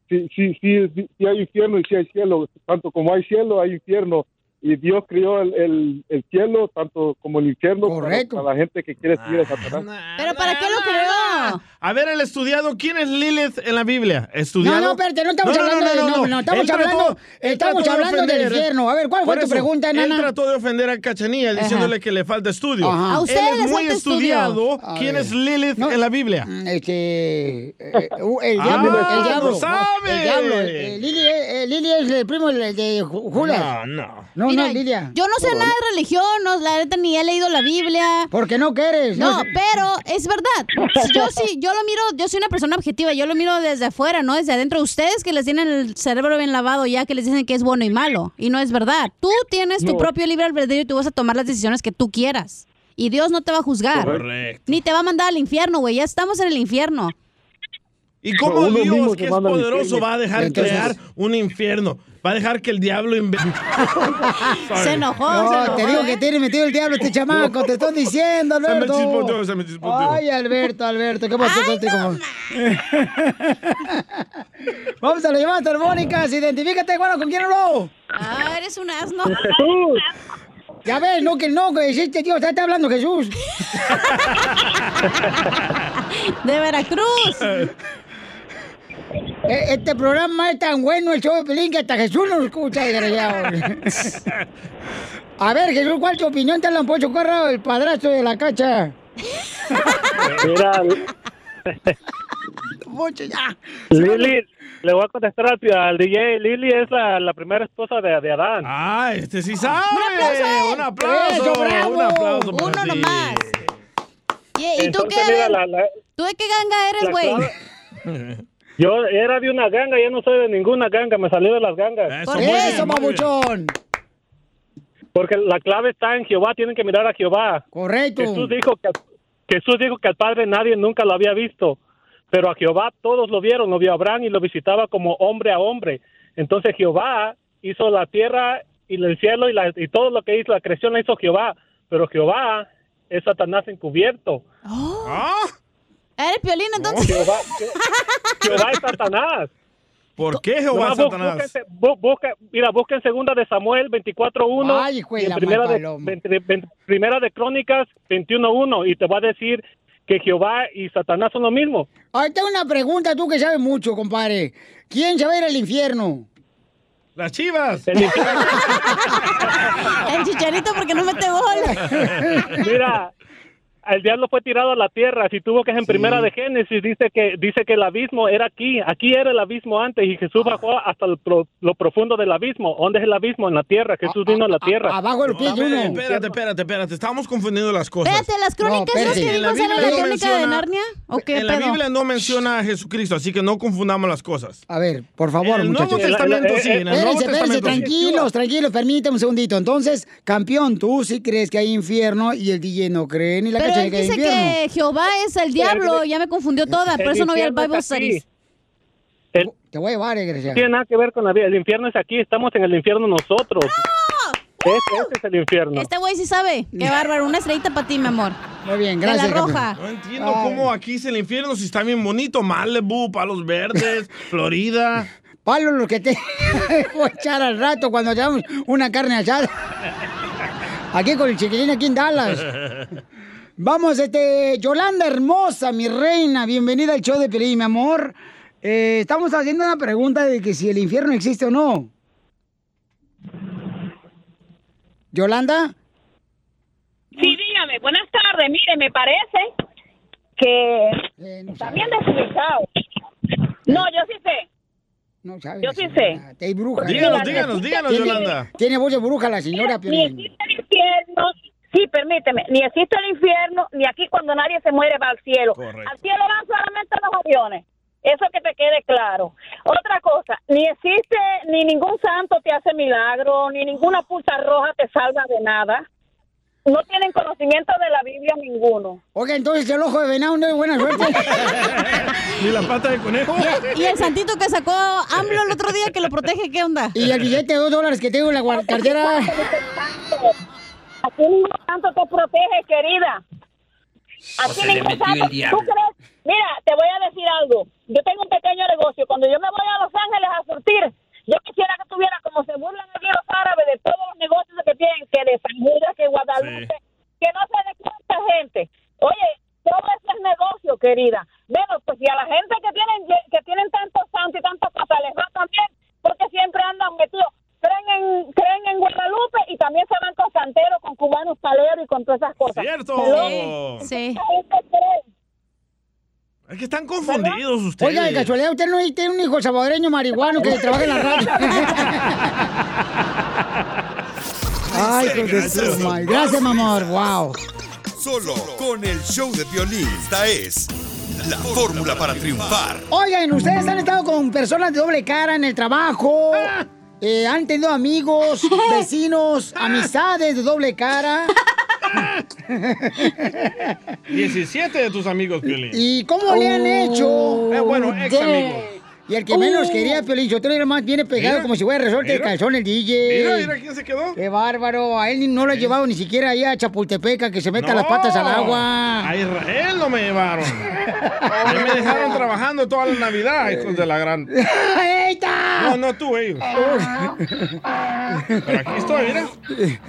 si, si, si, si hay infierno y si hay cielo, tanto como hay cielo, hay infierno. Y Dios crió el, el, el cielo, tanto como el infierno, para, para la gente que quiere seguir a Satanás. ¿Pero para qué lo creó? A ver, el estudiado, ¿quién es Lilith en la Biblia? ¿Estudiado? No, no, espérate, no estamos hablando de- no, no, estamos Él hablando- trató- él estamos trató de hablando del ofender. infierno. A ver, ¿cuál fue tu eso, pregunta, Él nana? trató de ofender a Cachanilla Ajá. diciéndole que le falta estudio. Ajá. A Él ustedes es muy estudio. estudiado. A ¿Quién es Lilith en la Biblia? Este. eh, uh, el Ah, diablo. el no diablo. sabe. El diablo. eh, Lili, eh, eh, Lili es el primo de, de Ju- Judas. No, no. No, Mira, no, Lidia. Yo no sé nada de religión, no, la neta ni he leído la Biblia. ¿Por qué no quieres? No, No sé. pero es verdad. Yo sí, yo lo miro, yo soy una persona objetiva, yo lo miro desde afuera, no desde adentro. Ustedes que les tienen el cerebro bien lavado ya, que les dicen que es bueno y malo. Y no es verdad. Tú tienes tu No. propio libre albedrío y tú vas a tomar las decisiones que tú quieras. Y Dios no te va a juzgar. Correcto. Ni te va a mandar al infierno, güey. Ya estamos en el infierno. ¿Y cómo Dios, que es poderoso, va a dejar Entonces- crear un infierno? Va a dejar que el diablo invente. Se enojó, No, se enojó. te digo que ¿eh? tiene metido el diablo este chamaco, te estoy diciendo, Se me Alberto. chispoteó, se me chispoteó. Ay, Alberto, Alberto, ¿qué pasó contigo? Vamos a la llamada telefónicas, identifícate, bueno, ¿con quién habló? Ah, eres un asno. Ya ves, no, que no, que este tío está, está hablando Jesús. De Veracruz. E- Este programa es tan bueno, el show de Pelín, que hasta Jesús nos escucha, desgraciado. A ver, Jesús, ¿cuál es tu opinión? Te la han puesto corra el padrastro de la cacha. Mira, Mucho ya. Lili, le voy a contestar al, al DJ. Lili es la, la primera esposa de, de Adán. Ah, este sí sabe. Un aplauso. aplauso. Eso, bravo. Un aplauso. para Uno ti. nomás. ¿Y, y tú qué? mira, A ver, la- la- ¿Tú de qué ganga eres, güey? Yo era de una ganga, ya no soy de ninguna ganga, me salí de las gangas. Por eso, babuchón. Porque la clave está en Jehová, tienen que mirar a Jehová. Correcto. Jesús dijo que, Jesús dijo que al Padre nadie nunca lo había visto, pero a Jehová todos lo vieron, lo vio Abraham y lo visitaba como hombre a hombre. Entonces Jehová hizo la tierra y el cielo y, la- y todo lo que hizo, la creación la hizo Jehová, pero Jehová es Satanás encubierto. ¿Eres piolín entonces? Jehová, Jehová es Satanás. ¿Por qué Jehová bu- Satanás? búsquense- bu- busca- mira, busca en segunda de Samuel 24.1 Ay, hijo de y en la primera de, primera de Crónicas 21.1 y te va a decir que Jehová y Satanás son lo mismo. Ahí tengo una pregunta, tú que sabes mucho, compadre. ¿Quién se va a ir al infierno? Las chivas. El chicharito porque no mete gol. Mira, el diablo fue tirado a la tierra. Si tuvo que es en primera de Génesis, dice que dice que el abismo era aquí. Aquí era el abismo antes y Jesús bajó hasta lo, pro- lo profundo del abismo. ¿Dónde es el abismo? En la tierra. Jesús vino a la tierra. abajo del No, espérate, espérate, espérate, espérate. Estamos confundiendo las cosas. Espérate, las crónicas No, que En la no crónica de menciona- Narnia. ¿O qué En la pedo? Biblia no menciona a Jesucristo, así que no confundamos las cosas. A ver, por favor, En el muchachos. Nuevo Testamento sí, en el Nuevo sí. tranquilos, tranquilos, permítame un segundito. Entonces, campeón, tú sí crees que hay infierno y el DJ no cree ni la Pero él dice que Jehová es el diablo, ya me confundió toda, por eso no vi el Bible. Studies. El- Te voy a llevar, desgraciado. No tiene nada que ver con la vida. El infierno es aquí. Estamos en el infierno nosotros. Ese es el infierno. Este güey sí sabe. Qué bárbaro, una estrellita para ti, mi amor. Muy bien, De la gracias, roja. No entiendo cómo aquí es el infierno si está bien bonito. Malibu, Palos Verdes, Florida. Palo lo que te voy a echar al rato cuando hagamos una carne asada. Aquí con el chiquilín aquí en Dallas. Vamos, este, Yolanda hermosa, mi reina, bienvenida al show de Pelín, mi amor. Eh, estamos haciendo una pregunta de que si el infierno existe o no. Yolanda. Sí, dígame, buenas tardes. Mire, me parece que está bien desubicado. No, yo sí sé. No sabes. Yo sí sé. Te hay bruja. Díganos, díganos, díganos, Yolanda. Tiene voz de bruja la señora, Ni existe el infierno, sí, permíteme, ni existe el infierno, ni aquí cuando nadie se muere va al cielo. Al cielo van solamente los aviones. Eso que te quede claro. Otra cosa, ni existe, ni ningún santo te hace milagro, ni ninguna pulsa roja te salva de nada. No tienen conocimiento de la Biblia ninguno. Oiga, entonces el ojo de venado no es buena suerte. Ni la pata de conejo. Y el santito que sacó AMLO el otro día que lo protege, ¿qué onda? Y el billete de dos dólares que tengo en la guar- cartera. Aquí ningún santo te protege, querida. Santo. el diablo. ¿Tú crees? Mira, te voy a decir algo. Yo tengo un pequeño negocio. Cuando yo me voy a Los Ángeles a surtir, yo quisiera que tuviera como se burlan aquí los árabes de todos los negocios que tienen, que de San Judas, que Guadalupe, que no se dé cuenta gente. Oye, todo eso es negocio, querida. Bueno, pues si a la gente que tienen que tienen tantos santos y tantas cosas les va también, porque siempre andan metidos. Creen en, creen en Guadalupe y también se van con santeros, con cubanos paleros y con todas esas cosas. Cierto. Hello. Sí. Esa gente cree. Es que están confundidos ustedes. Oiga, de casualidad, usted no tiene un hijo salvadoreño marihuano que trabaja en la radio. Ay, de su madre. Gracias, mi amor. Wow. Solo con el show de violín. Esta es la fórmula para triunfar. Oigan, ustedes han estado con personas de doble cara en el trabajo. eh, han tenido amigos, vecinos, amistades de doble cara. 17 de tus amigos, Piolín. ¿Y cómo le han hecho? Eh, bueno, ex amigos. Y el que menos quería, Piolín, yo era más viene pegado Mira, como si fuera resorte de mira. calzón el DJ. Mira, mira quién se quedó. Qué bárbaro. A él no lo ha llevado ni siquiera ahí a Chapultepec a que se meta las patas al agua. A Israel no me llevaron. A mí me dejaron trabajando toda la Navidad, hijos de la gran. ¡Eita! No, no tú, ellos. Pero aquí estoy, mira.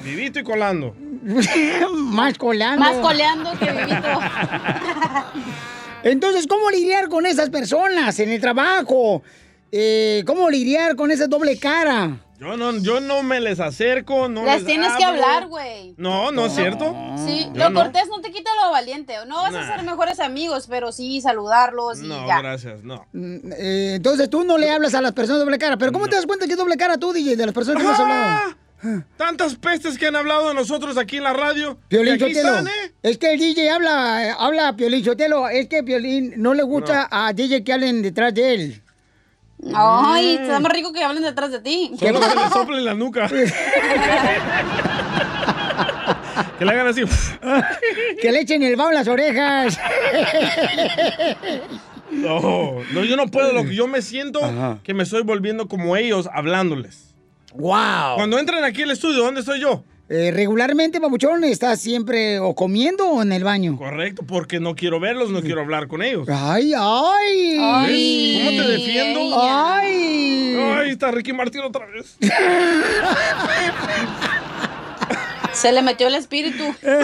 Vivito y colando. Más coleando. Más coleando que vivito. Entonces, ¿cómo lidiar con esas personas en el trabajo? Eh, ¿Cómo lidiar con esa doble cara? Yo no, yo no me les acerco, no Les les tienes que hablar, güey. No, no es cierto. Sí, Yo lo no. cortés no te quita lo valiente. No vas Nah. a ser mejores amigos, pero sí saludarlos y No, ya. gracias, no. Eh, entonces tú no le hablas a las personas de doble cara. Pero ¿cómo te das cuenta que es doble cara tú, DJ, de las personas que no has hablado? Tantas pestes que han hablado de nosotros aquí en la radio. Piolín y aquí Sotelo, están, ¿eh? es que el DJ habla, habla Piolín Sotelo, es que Piolín no le gusta a DJ que hablen detrás de él. Ay, está más rico que hablen detrás de ti. Solo que le soplen la nuca. que le hagan así. que le echen el bao en las orejas. No, no, yo no puedo. Lo que yo me siento que me estoy volviendo como ellos hablándoles. ¡Wow! Cuando entran aquí al estudio, ¿dónde estoy yo? Eh, regularmente, Papuchón, estás siempre o comiendo o en el baño. Correcto, porque no quiero verlos, no quiero hablar con ellos. ¡Ay, ay! ¿Ves? ¿Cómo te defiendo? ¡Ay! Ay, está Ricky Martín otra vez. Se le metió el espíritu. Pero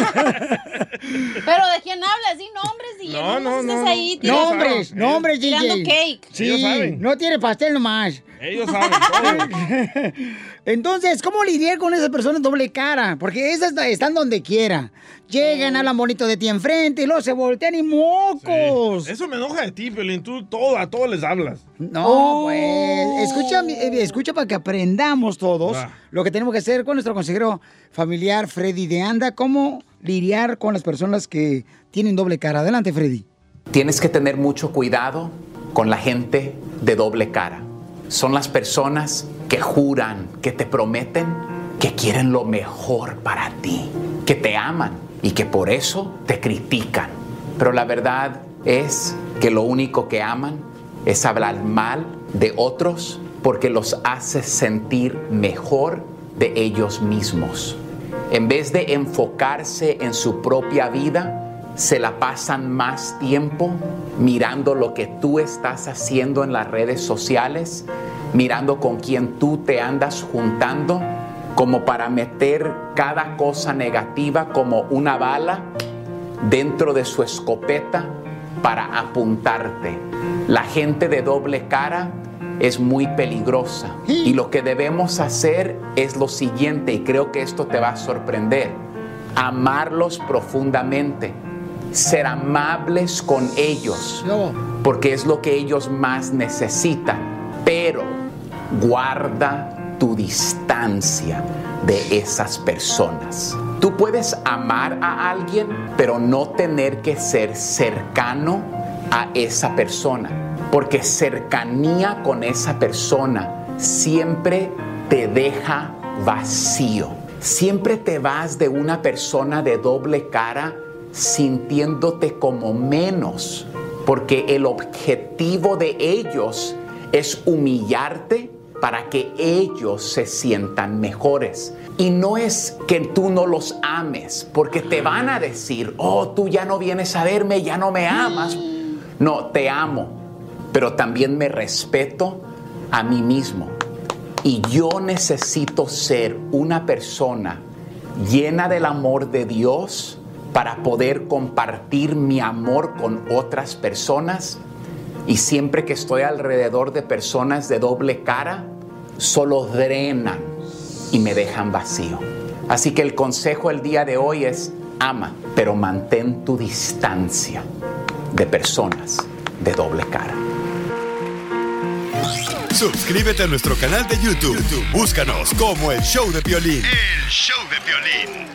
¿de quién hablas? Di nombres y No, no, estés no. ahí tirando- Nombres, nombres, DJ. Tirando cake. Sí, Ellos saben. no tiene pastel nomás. Ellos saben todo. Entonces, ¿cómo lidiar con esas personas doble cara? Porque esas están donde quiera. Llegan, hablan bonito de ti enfrente y luego se voltean y mocos. Eso me enoja de ti, Pelín. Tú todo, a todos les hablas. No, pues, escucha, eh, escucha para que aprendamos todos lo que tenemos que hacer con nuestro consejero familiar Freddy de Anda, cómo lidiar con las personas que tienen doble cara. Adelante, Freddy. Tienes que tener mucho cuidado con la gente de doble cara. Son las personas que juran, que te prometen, que quieren lo mejor para ti, que te aman y que por eso te critican. Pero la verdad es que lo único que aman es hablar mal de otros porque los hace sentir mejor de ellos mismos. En vez de enfocarse en su propia vida, se la pasan más tiempo mirando lo que tú estás haciendo en las redes sociales, mirando con quién tú te andas juntando, como para meter cada cosa negativa como una bala dentro de su escopeta para apuntarte. La gente de doble cara es muy peligrosa y lo que debemos hacer es lo siguiente y creo que esto te va a sorprender. Amarlos profundamente, ser amables con ellos, porque es lo que ellos más necesitan, pero guarda tu distancia de esas personas. Tú puedes amar a alguien, pero no tener que ser cercano a esa persona, porque cercanía con esa persona siempre te deja vacío. Siempre te vas de una persona de doble cara sintiéndote como menos, porque el objetivo de ellos es humillarte para que ellos se sientan mejores. Y no es que tú no los ames, porque te van a decir, oh, tú ya no vienes a verme, ya no me amas. No, te amo, pero también me respeto a mí mismo. Y yo necesito ser una persona llena del amor de Dios para poder compartir mi amor con otras personas. Y siempre que estoy alrededor de personas de doble cara, solo drenan y me dejan vacío. Así que el consejo el día de hoy es ama, pero mantén tu distancia de personas de doble cara. Suscríbete a nuestro canal de YouTube. YouTube, Búscanos como el show de violín. El show de violín.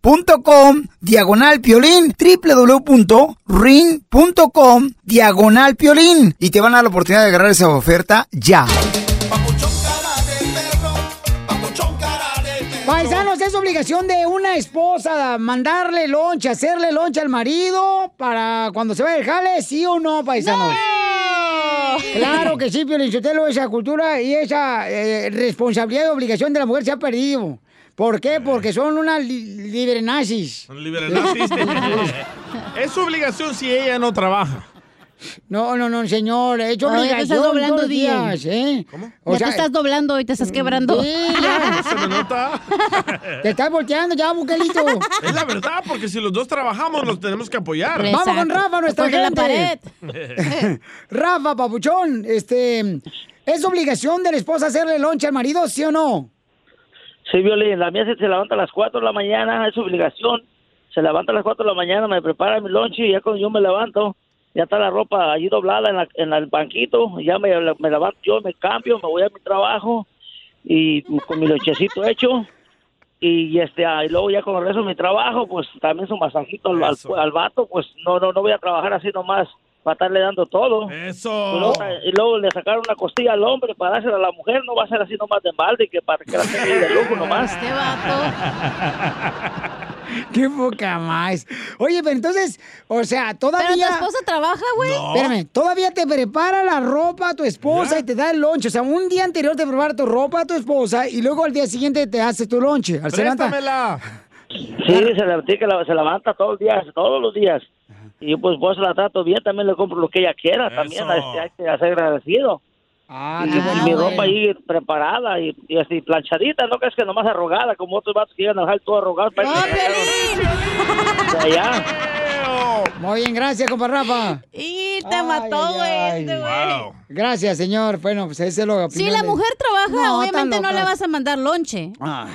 punto com diagonal piolín www.ring.com diagonal piolín y te van a dar la oportunidad de agarrar esa oferta ya. Paisanos, es obligación de una esposa mandarle loncha, hacerle loncha al marido para cuando se vaya el jale, ¿sí o no, paisanos? Claro que sí, Piolín Sotelo, esa cultura y esa eh, responsabilidad y obligación de la mujer se ha perdido. ¿Por qué? Porque son unas li libre nazis. Son libre nazis. es su obligación si ella no trabaja. No, no, no, señor, he hecho Ay, ya te estás obligación doblando, días, ¿eh? ¿Cómo? ya te estás doblando y te estás quebrando. Sí, ya. Se me nota. Te estás volteando ya, buquelito. Es la verdad, porque si los dos trabajamos, los tenemos que apoyar. Vamos con Rafa, nuestra Contra la gente. pared. Rafa, papuchón, este, ¿es obligación de la esposa hacerle lonche al marido, sí o no? Sí, Violín, la mía se, se levanta a las 4 de la mañana, es obligación. Se levanta a las 4 de la mañana, me prepara mi lonche y ya cuando yo me levanto, ya está la ropa allí doblada en, la- en el banquito, ya me, me levanto yo, me cambio, me voy a mi trabajo y con mi lonchecito hecho. Y este ah, y luego ya con el resto de mi trabajo, pues también su masajito al, al, al vato, pues no, no, no voy a trabajar así nomás para estarle dando todo. Eso. Y luego, y luego le sacaron una costilla al hombre para dársela a la mujer, no va a ser así nomás de balde, que para que la tenga de lujo nomás. Este vato. Qué poca más. Oye, pero entonces, o sea, todavía... Pero tu esposa trabaja, güey. Espérame, todavía te prepara la ropa a tu esposa y te da el lonche. O sea, un día anterior te prepara tu ropa a tu esposa y luego al día siguiente te hace tu lonche. Al se levanta- Préstamela. Sí, se, la- se levanta todos los días, todos los días. Y pues vos la trato bien, también le compro lo que ella quiera, también este, hay que ser agradecido. Ah, y, mi ropa ahí preparada y, y así planchadita, no crees que nomás arrugada, como otros vatos que llegan a dejar todo arrugado. para que- De allá. Muy bien, gracias, compa Rafa. Y te mató, güey. este güey. Gracias, señor. Bueno, pues ese es lo Si la mujer trabaja, No, obviamente no le vas a mandar lonche. Ah.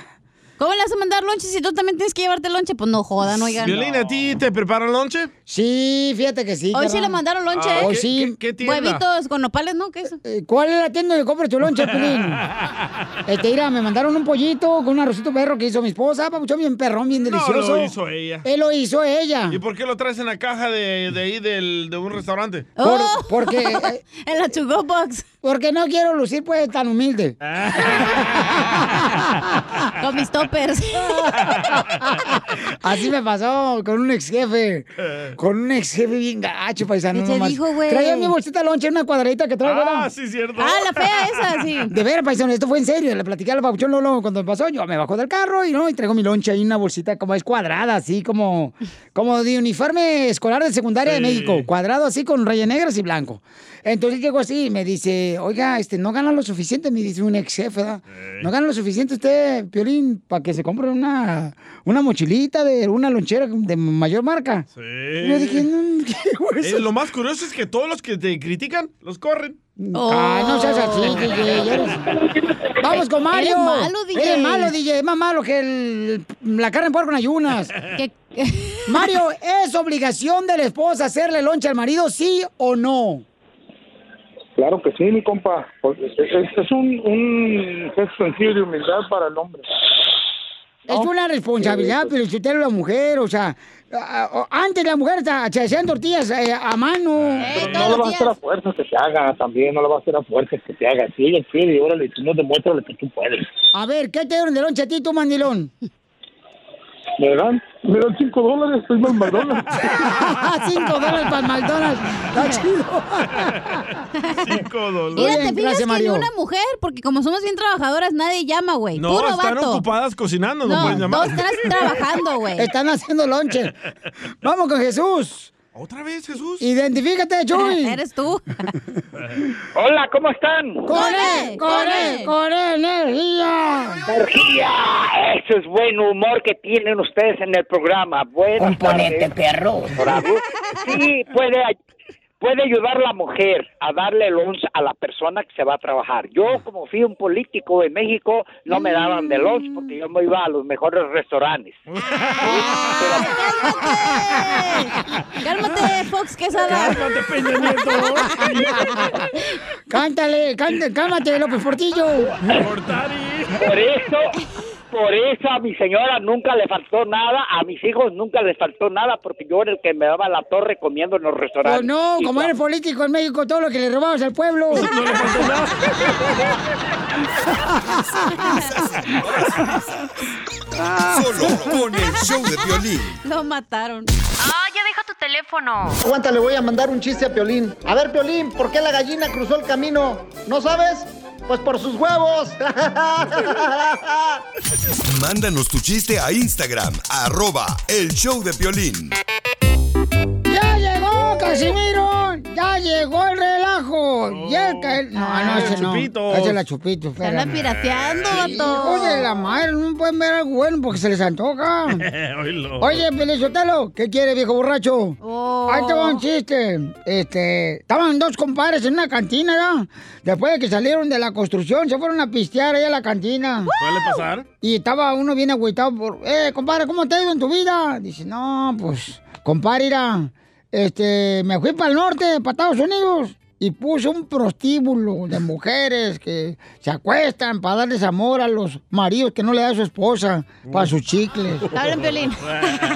¿Cómo le vas a mandar lonche si tú también tienes que llevarte lonche? Pues no jodan, oigan. Violín, ¿a ti te preparan lonche? Sí, fíjate que sí. Hoy sí le mandaron lonche. Ah, ¿eh? Hoy sí. ¿Qué tienda? Huevitos con nopales, ¿no? ¿Qué es? Eh, ¿Cuál es la tienda donde compras tu lonche, Pelín? Este, mira, me mandaron un pollito con un arrocito perro que hizo mi esposa, papuchón, bien perrón, bien No, delicioso. lo hizo ella. Él lo hizo ella. ¿Y por qué lo traes en la caja de, de ahí del, de un restaurante? Por- porque... eh, en la to box. Porque no quiero lucir, pues, tan humilde. Con mis toppers. Así me pasó con un ex jefe. Con un ex jefe bien gacho, paisano. ¿Qué te nomás. dijo, güey? Traía mi bolsita de lonche, una cuadradita que traigo. Ah, sí, cierto. Ah, la fea esa, sí. De veras, paisano, esto fue en serio. Le platicé al papuchón Lolo cuando me pasó. Yo me bajo del carro y no, y traigo mi lonche ahí, una bolsita como es cuadrada, así como, como de uniforme escolar de secundaria de Sí. México. Cuadrado así con rayas negras y blanco. Entonces llego así y me dice, oiga, este, no gana lo suficiente, me dice un ex jefe, ¿verdad? No gana lo suficiente usted, Piolín, para que se compre una, una mochilita de una lonchera de mayor marca. Sí. Y yo dije, no, ¿qué? Eh, lo más curioso es que todos los que te critican, los corren. Ah, no seas así, DJ. eres- Vamos con Mario. Eres malo, DJ. Eres malo, DJ. Es más malo que el- la carne en puerco en ayunas. ¿Qué- Mario, ¿es obligación de la esposa hacerle lonche al marido, sí o no? Claro que sí, mi compa. Porque Es, un, un gesto sencillo de humildad para el hombre. Es una responsabilidad, pero si usted es la mujer, o sea, antes la mujer se hacían tortillas eh, a mano. Pero no le va a hacer a fuerza que te haga también, no le va a hacer a fuerza que te haga. Si ella quiere, órale, tú no demuéstrale que tú puedes. A ver, ¿qué te dieron de lonche a ti, tú, mandilón? ¿Me dan? Me dan cinco dólares, estoy mal McDonald's. Cinco dólares para McDonald's. Está chido. Cinco dólares. Mira, te fijas gracias, que ni una mujer, porque como somos bien trabajadoras, nadie llama, güey. No, Puro están vato. ocupadas cocinando, no, No, pueden llamar. dos están trabajando, güey. Están haciendo lonche. Vamos con Jesús. ¿Otra vez, Jesús? Identifícate, Chuy. Eres tú. Hola, ¿cómo están? ¡Con él! ¡Con él, energía! Energía, eso es buen humor que tienen ustedes en el programa. Buenas Componente, tardes. perro. Bravo. Sí, puede, puede ayudar la mujer a darle el lunch a la persona que se va a trabajar. Yo, como fui un político en México, no me daban de lunch porque yo me iba a los mejores restaurantes. Cálmate, Fox Quesada. Cálmate, Peña Nieto. Cántale, cántale, cálmate, López Portillo. Cortari. Por eso, por eso a mi señora nunca le faltó nada, a mis hijos nunca les faltó nada porque yo era el que me daba la torre comiendo en los restaurantes. no, Y como eres político en México, todo lo que le robabas al pueblo. Solo con el show de violín. Lo mataron. Ah, ya deja tu teléfono. Aguanta, le voy a mandar un chiste a Piolín. A ver, Piolín, ¿por qué la gallina cruzó el camino? ¿No sabes? Pues por sus huevos. Mándanos tu chiste a Instagram, arroba el show de Piolín. ¡Ya llegó, Casimiro! ¡Ya llegó el relajo! Ya el ca- No, no, ese no. Ese es la chupito. Se anda pirateando, vato. Oye, la madre, no pueden ver algo bueno porque se les antoja. Oye, Pelizotelo, ¿qué quiere, viejo borracho? Ahí te va un chiste. Este, estaban dos compadres en una cantina, ¿ya? Después de que salieron de la construcción, se fueron a pistear ahí a la cantina. ¿Suele pasar? Y estaba uno bien agüitado por, eh, compadre, ¿cómo te ha ido en tu vida? Dice, no, pues, compadre, mira, este, me fui para el norte, para Estados Unidos, y puse un prostíbulo de mujeres que se acuestan para darles amor a los maridos que no le da a su esposa, para sus chicles. Hablen, Piolín.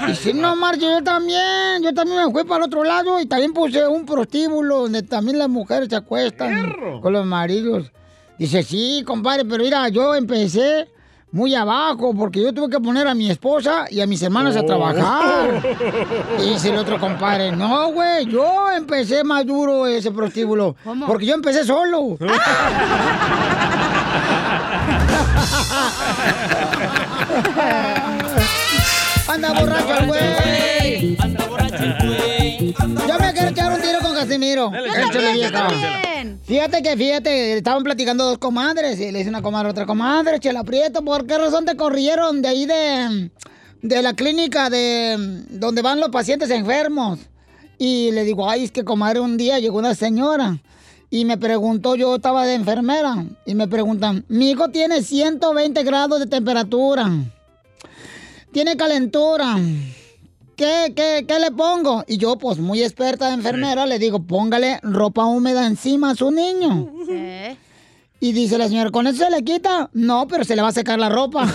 Y si no, Marcio, yo también, yo también me fui para el otro lado y también puse un prostíbulo donde también las mujeres se acuestan con los maridos. Dice, sí, compadre, pero mira, yo empecé muy abajo porque yo tuve que poner a mi esposa y a mis hermanas a Oh. trabajar. Y dice el otro compadre, no, güey, yo empecé más duro ese prostíbulo. Porque yo empecé solo. Anda borracho el güey. Yo me quiero echar un Casimiro. Échale, vieja. Fíjate que, fíjate, estaban platicando dos comadres y le dice una comadre a otra comadre, Chela Prieto, ¿por qué razón te corrieron de ahí de, de la clínica de donde van los pacientes enfermos? Y le digo, ay, es que comadre, un día llegó una señora y me preguntó, yo estaba de enfermera, y me preguntan, mi hijo tiene 120 grados de temperatura, tiene calentura. ¿Qué, qué, qué le pongo? Y yo, pues muy experta de enfermera, le digo, póngale ropa húmeda encima a su niño. Y dice la señora, ¿con eso se le quita? No, pero se le va a secar la ropa.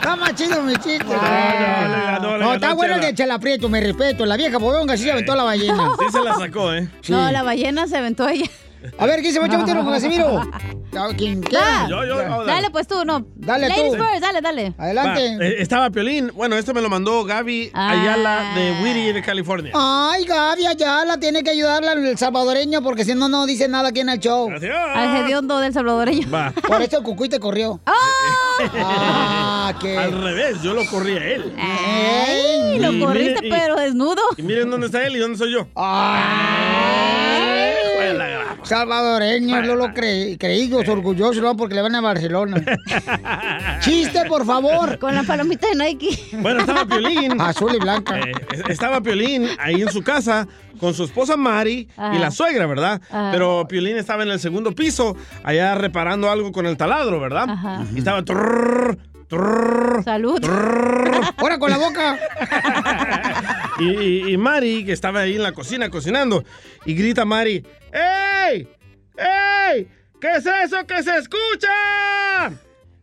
Está más chido mi chiste. No, está bueno el de Chela Prieto, me respeto. La vieja bodonga sí se aventó la ballena. Sí se la sacó, ¿eh? No, la ballena se aventó ella. A ver, ¿quién se va a echar un tiro con Casimiro? ¿Quién quiera? Yo, yo, oh, dale. Dale, pues tú, no. Dale Ladies tú. first, dale, dale. Va, eh, estaba Piolín. Bueno, este me lo mandó Gaby Ayala de Whittier, California. Ay, Gaby Ayala tiene que ayudarle al salvadoreño porque si no, no dice nada aquí en el show. Al hediondo del salvadoreño. Va. Por eso el cucuy te corrió. Ah, qué. Al revés, yo lo corrí a él. Ay, lo Y corriste, mire- y- pero desnudo. Y miren dónde está él y dónde soy yo. Ay, Salvadoreños, no lo cre creídos, orgullosos, ¿no? Porque le van a Barcelona. Chiste, por favor. Con la palomita de Nike. Bueno, estaba Piolín. Azul y blanca. Eh, estaba Piolín ahí en su casa con su esposa Mari Ajá. y la suegra, ¿verdad? Ajá. Pero Piolín estaba en el segundo piso, allá reparando algo con el taladro, ¿verdad? Ajá. Y estaba... trrr, trrr, Salud. trrr. ¡Ahora con la boca! Y, y- y Mari, que estaba ahí en la cocina cocinando, y grita Mari, ¡Ey! ¡Ey! ¿Qué es eso que se escucha?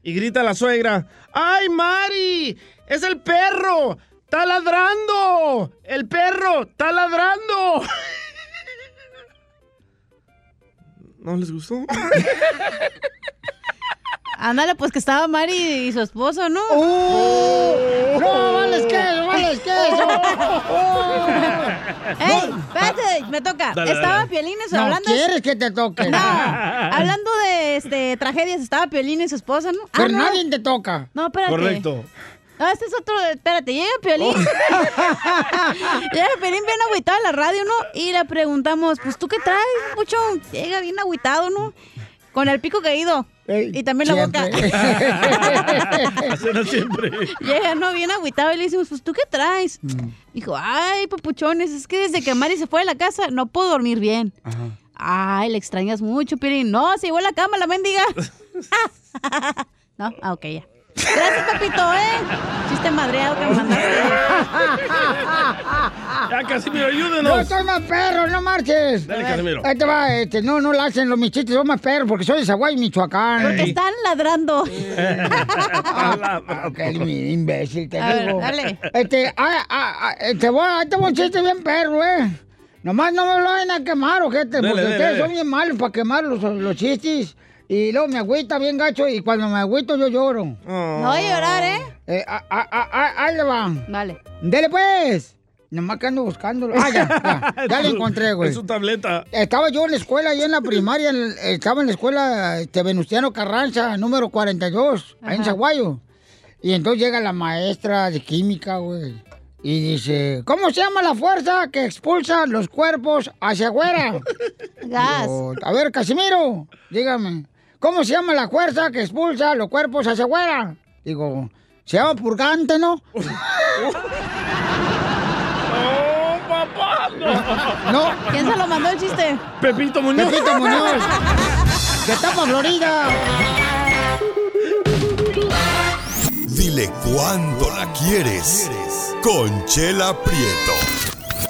Y grita la suegra, ¡Ay, Mari! ¡Es el perro! ¡Está ladrando! ¡El perro! ¡Está ladrando! ¿No les gustó? Ándale, pues que estaba Mari y su esposo, ¿no? ¡Oh! ¡No, vales queso, vales queso! ¡Ey! Espérate, me toca. Dale, estaba dale. Piolines No, hablando. ¿quieres que te toque? No, hablando de este, tragedias, estaba Piolín y su esposa, ¿no? Pero Ah, no. nadie te toca. No, espérate. Correcto. No, este es otro, espérate, llega Piolín. llega Piolín bien agüitado a la radio, ¿no? Y le preguntamos, pues, ¿tú qué traes, mucho? Llega bien agüitado, ¿no? Con el pico caído. Y también la boca. Será siempre. Llega, no, bien agüitado y le decimos, pues, ¿tú qué traes? Dijo, ay, papuchones, es que desde que Mari se fue de la casa no puedo dormir bien. Ay, le extrañas mucho, Piolín. No, se llevó a la cama la mendiga. no, ah, ok, ya. Gracias, papito, ¿eh? Chiste madreado que me mandaste. Ya, Casimiro, Yo ayúdenos. soy más perro, no marches. Dale, Casimiro. Ahí te va, este, no, no la hacen los mis chistes, son más perros porque soy de Zaguay, Michoacán. Porque están ladrando. Ah, qué imbécil, te A ver, digo. dale. Este, ah, ah, ah, te voy, ahí te voy un chiste bien perro, eh. Nomás no me lo vayan a quemar, ojete, Dale, porque dale, ustedes dale. son bien malos para quemar los, los chistes. Y luego me agüita bien gacho y cuando me agüito yo lloro. No voy a llorar, ¿eh? Eh, a- a- a- a- ahí le va. Vale. Dele pues. Nomás que ando buscándolo. Ah, ya, ya, ya lo encontré, güey. Es su tableta. Estaba yo en la escuela, ahí en la primaria, en el- estaba en la escuela este, Venustiano Carranza, número 42, ahí en Ajá. Zaguayo. Y entonces llega la maestra de química, güey. Y dice, ¿cómo se llama la fuerza que expulsa los cuerpos hacia afuera? Gas. A ver, Casimiro, dígame. ¿Cómo se llama la fuerza que expulsa los cuerpos hacia afuera? Digo, se llama purgante, ¿no? ¡Oh, papá! No. ¿Quién se lo mandó el chiste? Pepito Muñoz. Pepito Muñoz. De Tapa, Florida. Dile cuándo la quieres. Conchela Prieto.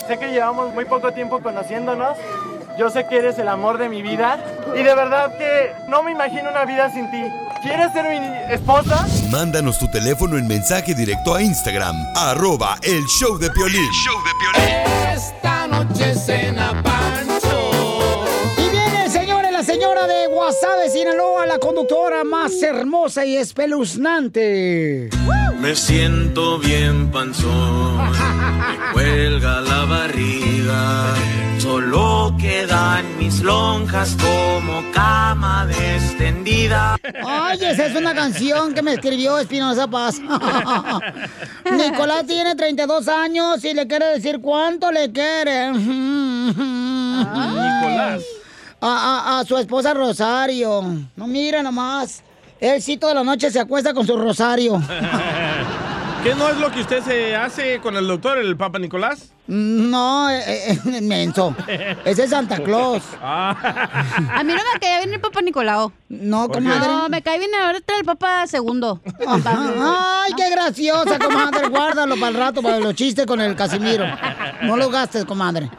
Sé que llevamos muy poco tiempo conociéndonos. Yo sé que eres el amor de mi vida. Y de verdad que no me imagino una vida sin ti. ¿Quieres ser mi esposa? Mándanos tu teléfono en mensaje directo a Instagram, arroba el show de Piolín. Esta noche cena Pancho. Y viene, señores, la señora de Guasave, Sinaloa, la conductora más hermosa y espeluznante. Me siento bien panzón, me cuelga la barriga. Solo quedan mis lonjas como cama extendida. Ay, esa es una canción que me escribió Espinosa Paz. Nicolás tiene 32 años y le quiere decir cuánto le quiere. Nicolás. A, a- a su esposa Rosario. No, mira nomás. Él sí toda la noche se acuesta con su Rosario. ¿Qué no es lo que usted se hace con el doctor, el Papa Nicolás? No, eh, eh, eh, menso. Ese es Santa Claus. A mí no me caía bien el Papa Nicolau. No, comadre. No, me cae bien ahorita el Papa segundo. Ay, qué graciosa, comadre. Guárdalo para el rato, para los chistes con el Casimiro. No lo gastes, comadre.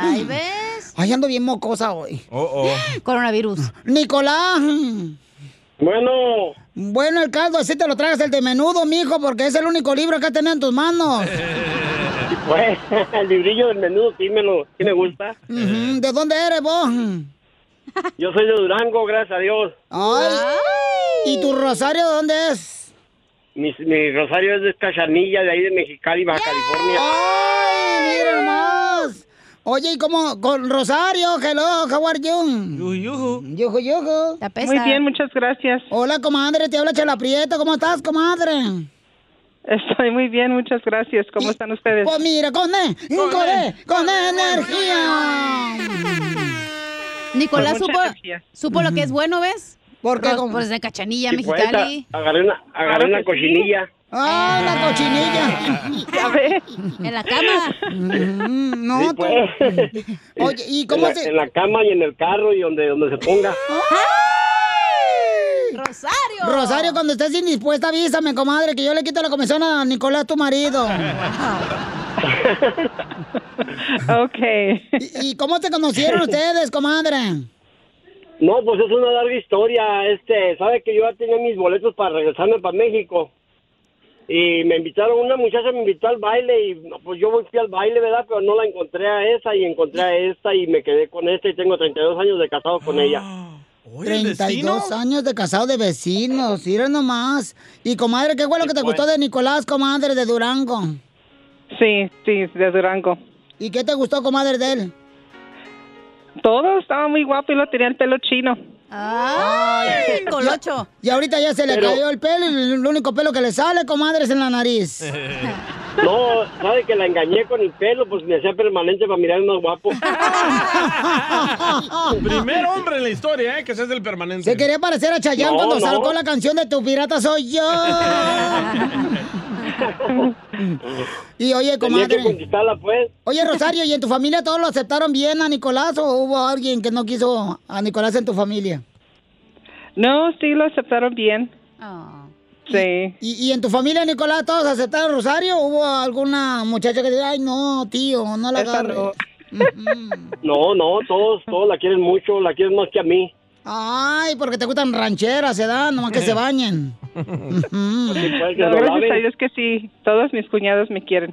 Ay, ¿ves? Ay, ando bien mocosa hoy. Oh, oh. Coronavirus. Nicolás. Bueno. Bueno, el caldo, así te lo tragas el de menudo, mijo, porque es el único libro que tenés en tus manos. Pues, el librillo del menudo sí me, lo, sí me gusta. ¿De dónde eres vos? Yo soy de Durango, gracias a Dios. Ay. ¿Y tu rosario de dónde es? Mi, mi rosario es de Cachanilla, de ahí de Mexicali, Baja California. ¡Ay, mira nomás! Oye, ¿y cómo? Con Rosario, hello, how are you? Yuju. Yuju, yuju. pesa. Muy bien, muchas gracias. Hola, comadre, te habla Chela Prieto, ¿cómo estás, comadre? Estoy muy bien, muchas gracias. ¿Cómo están ustedes? Pues mira, con E, con E, con energía. Nicolás supo, lo que es bueno, ¿ves? ¿Por qué? Pues, pues de Cachanilla, Sí, pues, Mexicali. a- agarré una, agarré una cochinilla. ¡Ah, la cochinilla! Ya ves. En la cama. Mm, No, Sí, tú. pues. Oye, ¿y en, cómo la, se...? en la cama y en el carro y donde, donde se ponga. Rosario. Rosario, cuando estés indispuesta, avísame, comadre, que yo le quito la comisión a Nicolás, tu marido. Ok. ¿Y, y cómo se conocieron ustedes, comadre? No, pues es una larga historia. Este, sabe que yo ya tenía mis boletos para regresarme para México. Y me invitaron, una muchacha me invitó al baile y pues yo fui al baile, ¿verdad? Pero no la encontré a esa y encontré a esta y me quedé con esta y tengo 32 años de casado con ella. Oye, ¿el vecino? 32 años de casado de vecinos, mira nomás. Y comadre, ¿qué fue lo que te pues. gustó de Nicolás, comadre, de Durango? Sí, sí, de Durango. ¿Y qué te gustó, comadre, de él? Todo estaba muy guapo y lo tenía el pelo chino. Ay, colocho. Y ahorita ya se le Pero- cayó el pelo y el único pelo que le sale, comadre, es en la nariz. No, sabe que la engañé con el pelo, pues me hacía permanente para mirar más guapo. Primer hombre en la historia, ¿eh? Que se hace el permanente. Se quería parecer a Chayanne No, cuando no. sacó la canción de Tu pirata soy yo. y oye, que comadre. conquistarla, pues. Oye, Rosario, ¿y en tu familia todos lo aceptaron bien a Nicolás o hubo alguien que no quiso a Nicolás en tu familia? No, sí, lo aceptaron bien. Oh. Sí. ¿Y, y en tu familia, Nicolás, todos aceptaron a Rosario? ¿O ¿Hubo alguna muchacha que diga, ay, no, tío, no la agarres? no. No, no, todos, todos la quieren mucho, la quieren más que a mí. Ay, porque te gustan rancheras, se dan, nomás que se bañen. No, gracias a Dios que sí. Todos mis cuñados me quieren.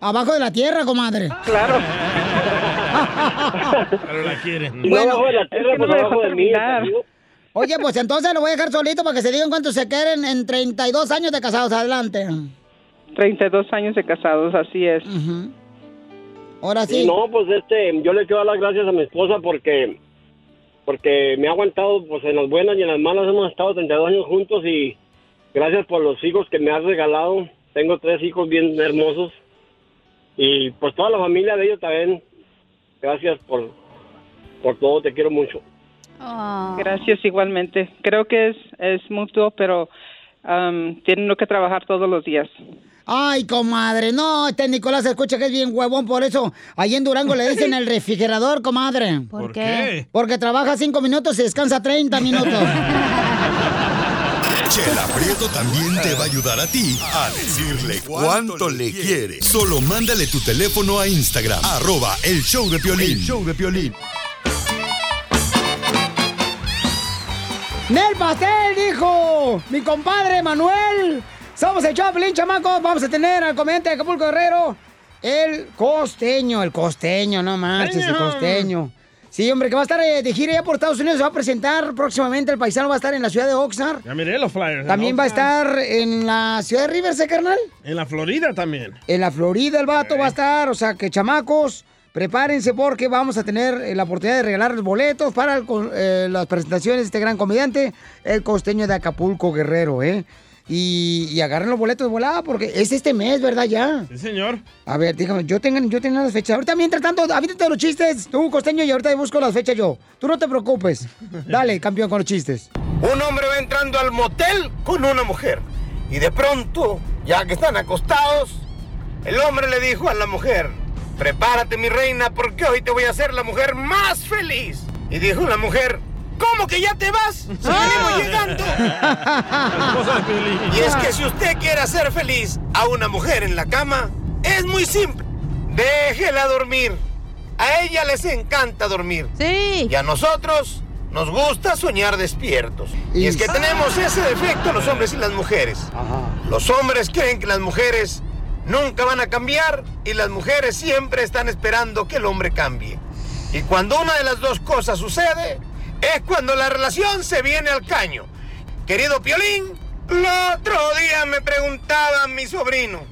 Abajo de la tierra, comadre. Claro. Pero la quieren. Bueno, abajo de la tierra, es que no pues me abajo de mí. Oye, pues entonces lo voy a dejar solito para que se digan cuántos se quieren en 32 años de casados. Adelante. 32 años de casados, así es. Ahora sí. no, pues este, yo le quiero dar las gracias a mi esposa porque porque me ha aguantado pues en las buenas y en las malas hemos estado 32 años juntos y gracias por los hijos que me has regalado. Tengo tres hijos bien hermosos y pues toda la familia de ellos también. Gracias por por todo, te quiero mucho. Gracias igualmente. Creo que es, es mutuo, pero am, tienen que trabajar todos los días. Ay, comadre, no, este Nicolás se escucha que es bien huevón, por eso ahí en Durango le dicen el refrigerador, comadre. ¿Por ¿Por qué? Porque trabaja cinco minutos y descansa 30 minutos. Chela Prieto también te va a ayudar a ti a decirle cuánto le quiere. Solo mándale tu teléfono a Instagram, arroba el show de Piolín. show de Piolín. ¡Nel pastel, dijo! Mi compadre Manuel. Somos el Chaplin, chamacos. Vamos a tener al comediante de Acapulco Guerrero, el costeño, el costeño, no manches, el costeño. Sí, hombre, que va a estar eh, de gira ya por Estados Unidos, se va a presentar próximamente, el paisano va a estar en la ciudad de Oxnard. Ya miré los flyers. ¿no? También va a estar en la ciudad de Riverside, carnal. En la Florida también. En la Florida el vato va a estar, o sea que chamacos, prepárense porque vamos a tener eh, la oportunidad de regalar los boletos para el eh, las presentaciones de este gran comediante, el costeño de Acapulco Guerrero, ¿eh? Y, y agarren los boletos de volada porque es este mes, ¿verdad? Ya. Sí, señor. A ver, dígame, yo tengo, yo tengo las fechas. Ahorita mientras tanto, avítate los chistes, tú, costeño, y ahorita busco las fechas yo. Tú no te preocupes. Dale, campeón, con los chistes. Un hombre va entrando al motel con una mujer. Y de pronto, ya que están acostados, el hombre le dijo a la mujer, prepárate mi reina porque hoy te voy a hacer la mujer más feliz. Y dijo la mujer, ¿cómo que ya te vas? Si venimos llegando. Y es que si usted quiere hacer feliz a una mujer en la cama, es muy simple. Déjela dormir. A ella les encanta dormir. Sí. Y a nosotros nos gusta soñar despiertos. Y es que tenemos ese defecto los hombres y las mujeres. Los hombres creen que las mujeres nunca van a cambiar y las mujeres siempre están esperando que el hombre cambie. Y cuando una de las dos cosas sucede, es cuando la relación se viene al caño. Querido Piolín, el otro día me preguntaba mi sobrino,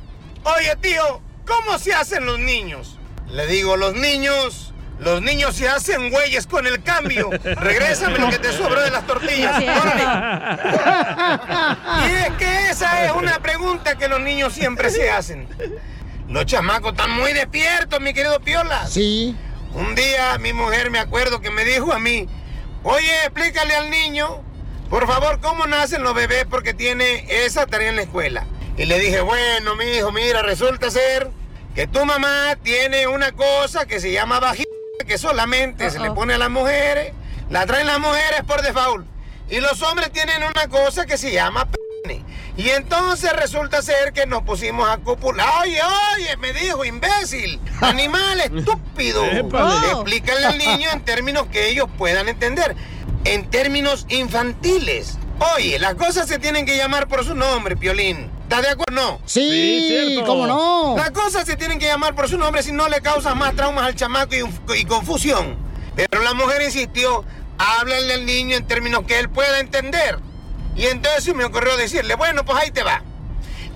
oye tío, ¿cómo se hacen los niños? Le digo, los niños, los niños se hacen güeyes con el cambio. Regrésame lo que te sobró de las tortillas. Órale. Y es que esa es una pregunta que los niños siempre se hacen. Los chamacos están muy despiertos, mi querido Piola. Sí. Un día mi mujer me acuerdo que me dijo a mí, oye, explícale al niño, por favor, cómo nacen los bebés porque tiene esa tarea en la escuela. Y le dije, bueno, mi hijo, mira, resulta ser que tu mamá tiene una cosa que se llama vagina, que solamente se le pone a las mujeres, la traen las mujeres por default. Y los hombres tienen una cosa que se llama pene. Y entonces resulta ser que nos pusimos a copular. Oye, oye, me dijo, imbécil, animal estúpido. Épale. Explícale al niño en términos que ellos puedan entender. En términos infantiles. Oye, las cosas se tienen que llamar por su nombre, Piolín. ¿Estás de acuerdo? No. Sí, Sí, cierto. cómo no. Las cosas se tienen que llamar por su nombre si no le causan más traumas al chamaco y, y confusión. Pero la mujer insistió, háblale al niño en términos que él pueda entender. Y entonces me ocurrió decirle, bueno, pues ahí te va.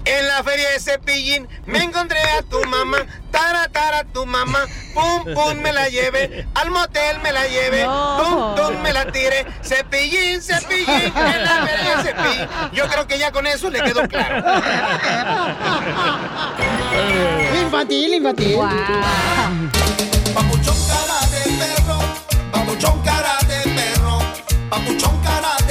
En la feria de Cepillín me encontré a tu mamá, tara tara tu mamá, pum pum me la lleve, al motel me la lleve, pum pum me la tire, Cepillín, Cepillín, en la feria de Cepillín. Yo creo que ya con eso le quedó claro. Infantil, infantil. Papuchón cara de perro, papuchón cara de perro, papuchón cara de perro,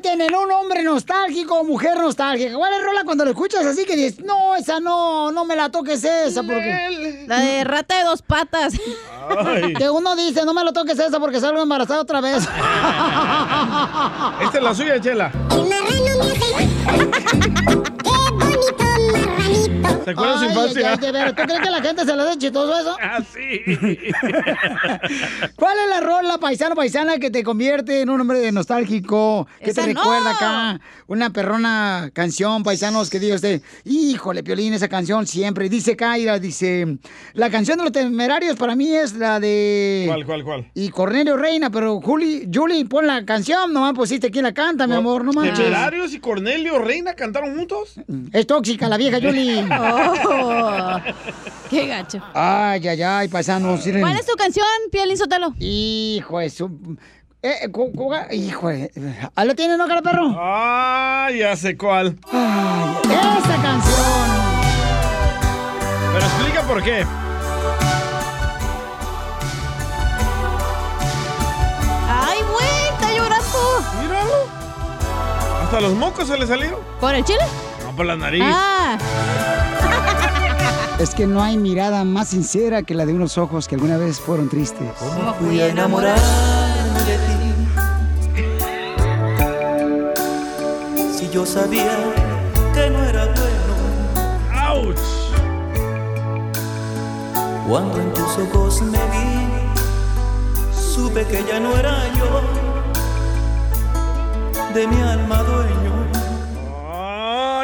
convierten en un hombre nostálgico o mujer nostálgica? ¿Cuáles rolas cuando lo escuchas así que dices, no, esa no, no me la toques esa porque... La de rata de dos patas. Ay. Que uno dice, no me lo toques esa porque salgo embarazada otra vez. Esta es la suya, Chela. ¿Te acuerdas de su infancia? ay, ay, de ¿Tú crees que la gente se le hace chistoso eso? Ah, sí. ¿Cuál es la rola paisano paisana que te convierte en un hombre nostálgico? Que Esa te no. recuerda acá una perrona canción, paisanos, que diga usted, híjole, Piolín, esa canción siempre. Dice Kaira, dice, la canción de los temerarios para mí es la de... ¿Cuál, cuál, cuál? Y Cornelio Reina, pero Juli, Julie, pon la canción, nomás pusiste quién la canta, mi amor, no manches. ¿Temerarios y Cornelio Reina cantaron juntos? Es tóxica la vieja Julie. Oh, qué gacho. Ay, ay, ay, paisanos. ¿Cuál es tu canción, Piolín Sotelo? Hijo de su... Eh, cu- cu- hijo de... ¿Ah, lo tiene, no, cara perro? Ah, ya sé cuál. Ay, esa canción. Pero explica por qué. Ay, güey, está llorando. Míralo. Hasta los mocos se le salieron. ¿Por el chile? Por la nariz. Ah. Es que no hay mirada más sincera que la de unos ojos que alguna vez fueron tristes. ¿Cómo fui a enamorarme de ti? Si yo sabía que no era bueno. ¡Auch! Cuando en tus ojos me vi, supe que ya no era yo de mi alma dueño.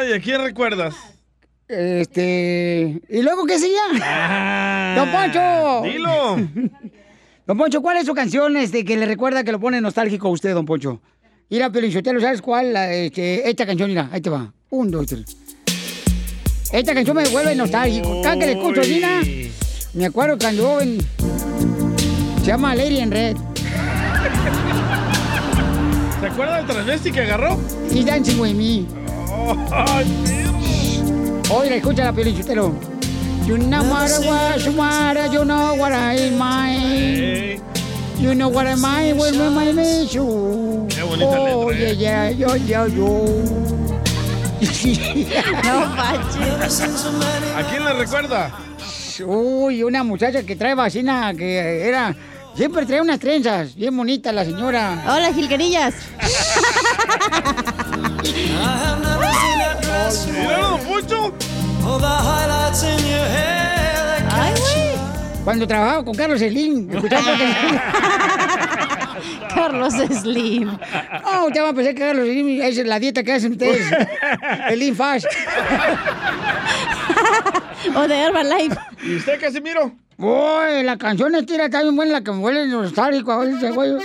Ay, ¿a quién recuerdas? Este... ¿Y luego qué seguía? Ah, ¡Don Poncho! Dilo. Don Poncho, ¿cuál es su canción este, que le recuerda que lo pone nostálgico a usted, Don Poncho? Mira, Pelinchotelo, ¿sabes cuál? Este, esta canción, mira, ahí te va. Un, dos, tres. Esta canción me vuelve nostálgico. Cada que la escucho, Gina, me acuerdo cuando joven. Se llama Lady in Red. ¿Se acuerda del transvesti que agarró? Y Dancing With Me. Oiga, escucha la Pelinchotelo. You know what I want, you want, you know what I mind. You know what I mind when my miss you. Qué bonita oh, letra, yeah, ¿eh? yeah, yo, yo, yo. No manches. ¿A quién le recuerda? Uy, una muchacha que trae vacina que era. Siempre trae unas trenzas, bien bonita la señora. Hola, Gilquerillas. Ay, güey. Cuando trabajaba con Carlos Slim, escuchaba. Carlos Slim. Oh, usted va a pensar que Carlos Slim es la dieta que hacen ustedes. El Lean Fast. O de Herbalife. ¿Y usted, Casimiro? Uy, la canción estira está bien buena, la que me vuelve nostálgico a veces, güey. Hoy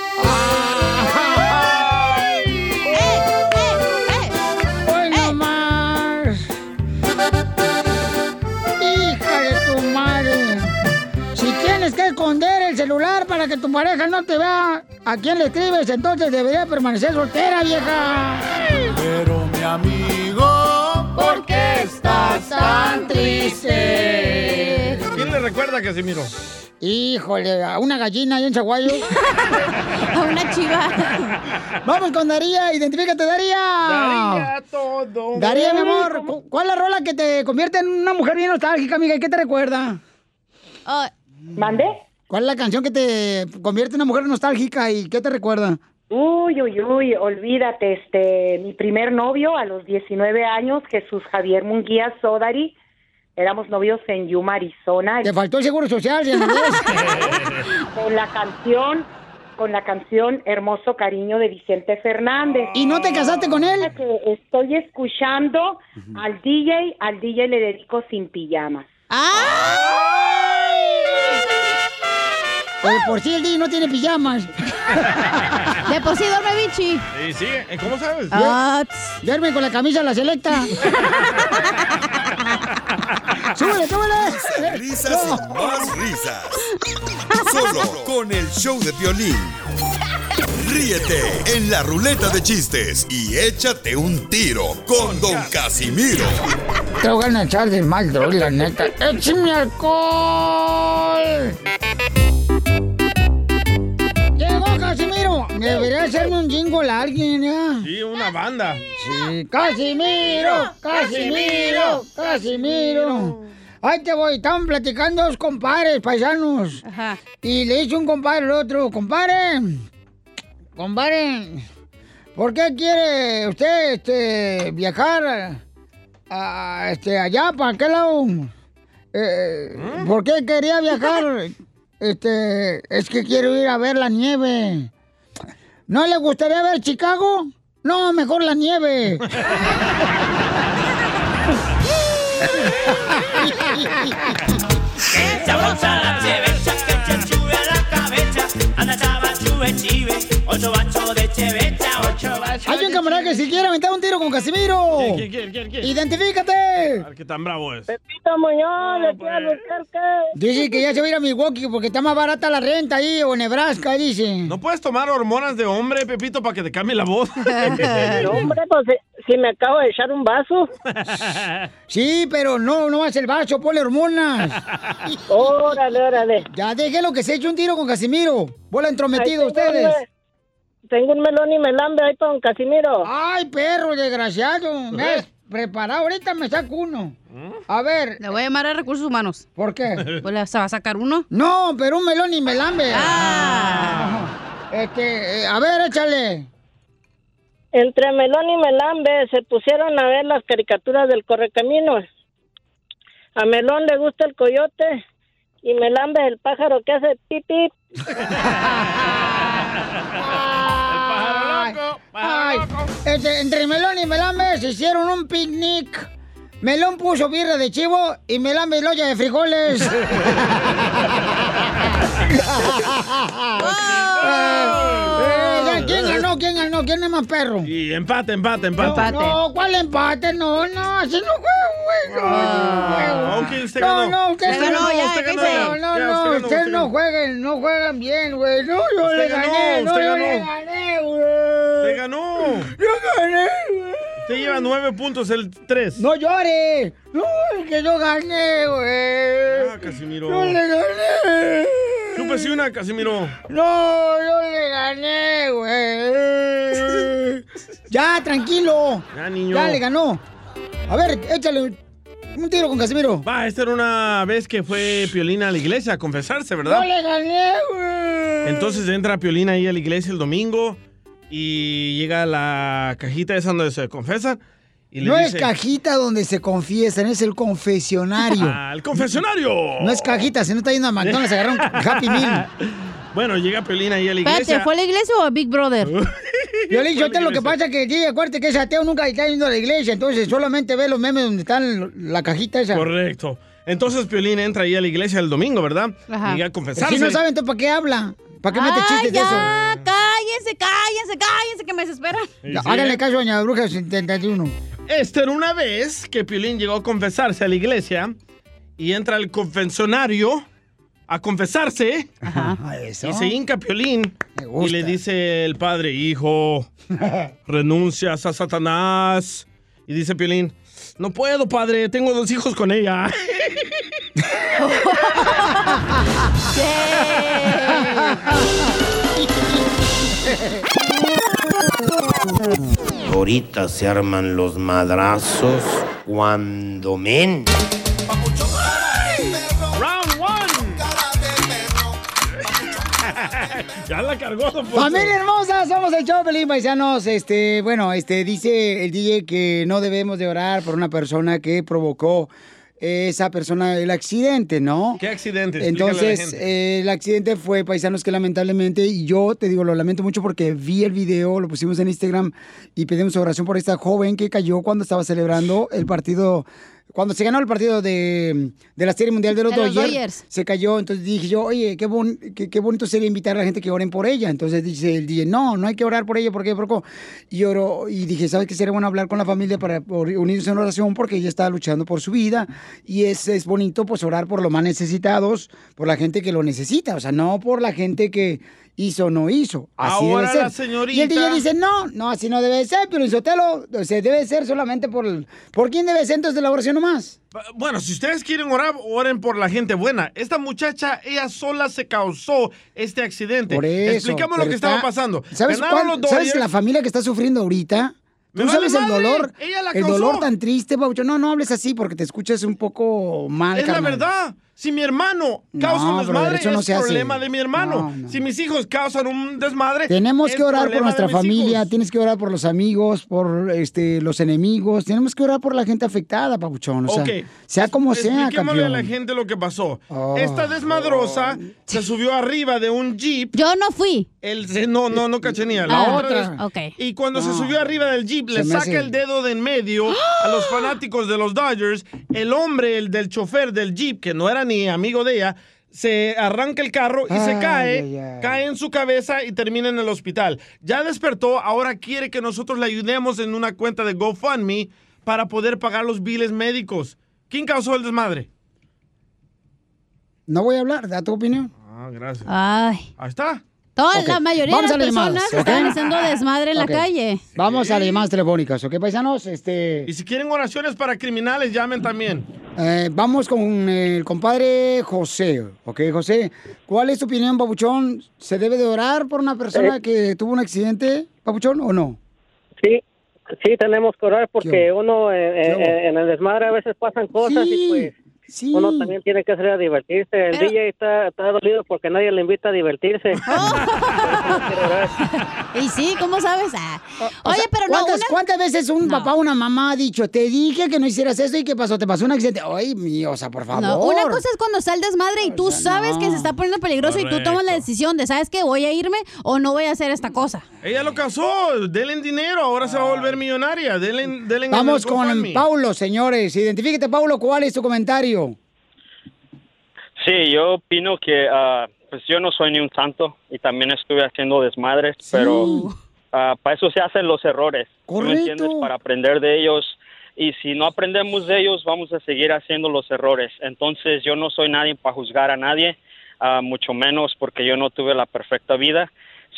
celular para que tu pareja no te vea a quién le escribes, entonces debería permanecer soltera, vieja. Pero mi amigo, ¿por qué estás tan triste? ¿Quién le recuerda, Casimiro? Híjole, a una gallina ahí en Chaguayo. A una chiva. Vamos con Daría, identifícate, Daría. Daría todo. Daría, mi amor, ¿cu- ¿cuál es la rola que te convierte en una mujer bien nostálgica, amiga? ¿Y qué te recuerda? ¿Mande? ¿Cuál es la canción que te convierte en una mujer nostálgica y qué te recuerda? Uy, uy, uy, olvídate, este, mi primer novio a los 19 años, Jesús Javier Munguía Sodari, éramos novios en Yuma, Arizona. Te faltó el seguro social, ya no ves. con la canción, con la canción Hermoso Cariño de Vicente Fernández. ¿Y no te casaste con él? Estoy escuchando al DJ, al DJ le dedico sin pijamas. Oye, por si el DJ no tiene pijamas. De por sí duerme bichi. Sí, sí. ¿eh? ¿Cómo sabes? Ah, Duerme con la camisa la selecta. ¡Súbele, súbele! Risas y más risas. Solo con el show de violín. Ríete en la ruleta de chistes y échate un tiro con Don Casimiro. Te voy a echar de mal, droga, la neta. ¡Échame alcohol! ¡Llegó Casimiro! Debería hacerme un jingle a alguien, ¿ya? Sí, una banda. Sí, Casimiro, Casimiro, Casimiro. Ahí te voy, estaban platicando dos compadres paisanos. Y le dice un compadre al otro, compadre, compadre, ¿por qué quiere usted este, viajar Ah, este, allá, ¿para qué lado? Eh, ¿Por qué quería viajar? Este, es que quiero ir a ver la nieve. ¿No le gustaría ver Chicago? No, mejor la nieve. La chevecha, chube, chive. Ocho bachos de bachos. Hay un camarada que si quiere aventar un tiro con Casimiro. ¿Quién, quién, quién, quién? ¡Identifícate! ¿Qué tan bravo es? Pepito Muñoz, de Dice que ya se va a ir a Milwaukee porque está más barata la renta ahí, o Nebraska, dice. ¿No puedes tomar hormonas de hombre, Pepito, para que te cambie la voz? No, hombre, pues si me acabo de echar un vaso. Sí, pero no, no es el vaso, ponle hormonas. Órale, órale. Ya déjelo que se eche un tiro con Casimiro. Bola entrometido ustedes. Tengo un melón y melambe ahí con Casimiro. Ay, perro desgraciado. ¿Me has preparado? Ahorita me saco uno. A ver. Le voy a llamar a recursos humanos. ¿Por qué? Pues le- se va a sacar uno. No, pero un melón y melambe. Ah. Este, eh, a ver, échale. Entre melón y melambe se pusieron a ver las caricaturas del correcaminos. A melón le gusta el coyote y melambe el pájaro que hace pipip. Ay, ay, este, entre Melón y Melambe se hicieron un picnic. Melón puso birra de chivo y Melambe loya de frijoles. Eh, ya, ¿Quién ganó? ¿Quién ganó? ¿Quién es más perro? Y empate, empate, empate. No, no, ¿cuál empate? No, no, así no juego, güey. No, Ah, no, ok, usted no, ganó. no, usted Usted ganó, ya, usted ¿qué ganó. No, no, ustedes usted no jueguen, no juegan bien, güey. No, yo Usted le ganó, gané, no, yo le ganó. gané, güey. Usted ganó. Yo gané, güey. Usted lleva nueve puntos, el tres. No llore. No, es que yo gané, güey. Ah, Casimiro. Yo le gané. Chúpese una, Casimiro. No, yo le gané, güey. Ya, tranquilo. Ya, niño. Ya le ganó. A ver, échale un tiro con Casimiro. Va, esta era una vez que fue Piolina a la iglesia a confesarse, ¿verdad? Yo le gané, güey. Entonces entra Piolina ahí a la iglesia el domingo y llega a la cajita esa donde se confesan y le no dice... es cajita donde se confiesan, es el confesionario. ¡Ah, el confesionario! No es cajita, si no está yendo a McDonald's, agarraron Happy Meal. Bueno, llega Piolina ahí a la iglesia. Espérate, ¿fue a la iglesia o a Big Brother? Yo le dije, lo que pasa es que, sí, acuérdate que ese ateo nunca está yendo a la iglesia, entonces solamente ve los memes donde están la cajita esa. Correcto. Entonces Piolín entra ahí a la iglesia el domingo, ¿verdad? Ajá. Llega a confesarse. Si no saben, entonces ¿para qué habla? ¿Para qué mete Ay, chistes de eso? cállense, cállense, cállense, que me desesperan. Ya, Háganle caso a Doña Bruja 71. Esta era una vez que Piolín llegó a confesarse a la iglesia y entra al confesionario a confesarse. eso. Y se hinca Piolín y le dice el padre, hijo, renuncias a Satanás. Y dice Piolín, no puedo, padre, tengo dos hijos con ella. Ahorita se arman los madrazos cuando men. Round one. ya la cargó, don. Familia hermosa, somos el show Pelín Paisanos. Este, bueno, este dice el DJ que no debemos de orar por una persona que provocó esa persona el accidente, ¿no? ¿Qué accidente? Entonces, eh, el accidente fue, paisanos, que lamentablemente, y yo te digo, lo lamento mucho porque vi el video, lo pusimos en Instagram y pedimos oración por esta joven que cayó cuando estaba celebrando el partido, cuando se ganó el partido de, de la Serie Mundial de los, De los Dodgers, Dodgers. Se cayó, entonces dije yo, oye, qué, bon- qué, qué bonito sería invitar a la gente que oren por ella. Entonces dice el DJ, no, no hay que orar por ella porque provocó. Y oró, y dije, ¿sabes qué sería bueno hablar con la familia para unirse en oración porque ella está luchando por su vida? Y es, es bonito pues orar por los más necesitados, por la gente que lo necesita, o sea, no por la gente que hizo o no hizo. Así Ahora debe ser. la señorita- Y el DJ dice, no, no, así no debe ser, pero Isotelo, o sea, debe ser solamente por... el- ¿Por quién debe ser entonces la oración nomás? Bueno, si ustedes quieren orar, oren por la gente buena. Esta muchacha, ella sola se causó este accidente. Por eso. Explicamos lo que está- estaba pasando. ¿Sabes, los ¿sabes la familia que está sufriendo ahorita? ¿Tú vale sabes el madre, dolor? ella la el dolor tan triste, Paucho. No, no hables así porque te escuchas un poco mal, Es la verdad. Si mi hermano causa un No, brother, desmadre, no es hace. problema de mi hermano. No, no. Si mis hijos causan un desmadre, Tenemos es que orar por nuestra familia, hijos. tienes que orar por los amigos, por este los enemigos, tenemos que orar por la gente afectada, papuchón. O sea, Ok. sea como sea, Expliquémosle a la gente lo que pasó. Oh. Esta desmadrosa se subió arriba de un jeep. Yo no fui. El, no, no, no cachenía. La Ah, otra. vez. ok. Y cuando se subió arriba del jeep, le Se me saca hace- el dedo de en medio a los fanáticos de los Dodgers. El hombre, el del chofer del jeep, que no era ni amigo de ella, se arranca el carro y se Ay, cae, ay, ay. cae en su cabeza y termina en el hospital. Ya despertó, ahora quiere que nosotros le ayudemos en una cuenta de GoFundMe para poder pagar los biles médicos. ¿Quién causó el desmadre? No voy a hablar, da tu opinión. Ah, gracias. Ay. Ahí está. Toda, Ok, La mayoría vamos de las personas están haciendo desmadre en la calle. Vamos a las llamadas telefónicas, ¿ok, paisanos? Este, Y si quieren oraciones para criminales, llamen también. eh, vamos con el compadre José, ¿ok, José? ¿Cuál es tu opinión, papuchón? ¿Se debe de orar por una persona Eh. que tuvo un accidente, papuchón, o no? Sí, sí tenemos que orar porque uno eh, en el desmadre a veces pasan cosas y pues uno también tiene que salir a divertirse. El DJ está, está dolido porque nadie le invita a divertirse. Y sí, ¿cómo sabes? Ah. O Oye, sea, pero no, ¿cuántas, una- ¿Cuántas veces un papá o una mamá ha dicho, te dije que no hicieras eso y qué pasó? ¿Te pasó un accidente? Ay, mi, o sea, por favor. No, una cosa es cuando está el desmadre y tú sabes que se está poniendo peligroso y tú tomas la decisión de, ¿sabes qué? ¿Voy a irme o no voy a hacer esta cosa? Ella lo casó, denle dinero, ahora se va a volver millonaria. Denle, denle en Vamos con. Paulo, señores. Identifíquete, Paulo, ¿cuál es tu comentario? Sí, yo opino que ah, pues yo no soy ni un santo y también estuve haciendo desmadres, pero ah, para eso se hacen los errores, ¿sí ¿me entiendes? Para aprender de ellos y si no aprendemos de ellos vamos a seguir haciendo los errores. Entonces yo no soy nadie para juzgar a nadie, ah, mucho menos porque yo no tuve la perfecta vida.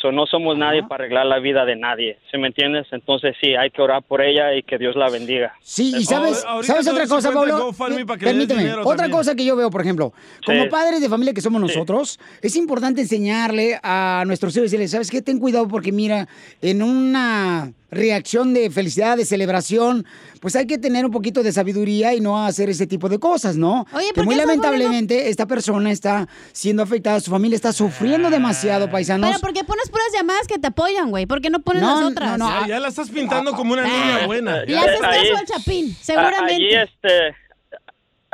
So, no somos nadie para arreglar la vida de nadie, ¿sí me entiendes? Entonces sí, hay que orar por ella y que Dios la bendiga. Sí, y sabes, ¿sabes otra cosa, Pablo? Permíteme, otra cosa que yo veo, por ejemplo, como Sí. padres de familia que somos nosotros, es importante enseñarle a nuestros hijos y decirles, ¿sabes qué? Ten cuidado porque mira, en una reacción de felicidad, de celebración, pues hay que tener un poquito de sabiduría y no hacer ese tipo de cosas, ¿no? Oye, que ¿por muy lamentablemente esta persona está siendo afectada, su familia está sufriendo demasiado, paisanos. Pero ¿por qué pones puras llamadas que te apoyan, güey? ¿Por qué no pones No, las otras? no, no, Ya, ya la estás pintando como una niña buena. Le haces caso al chapín, Ah, seguramente. Allí, este,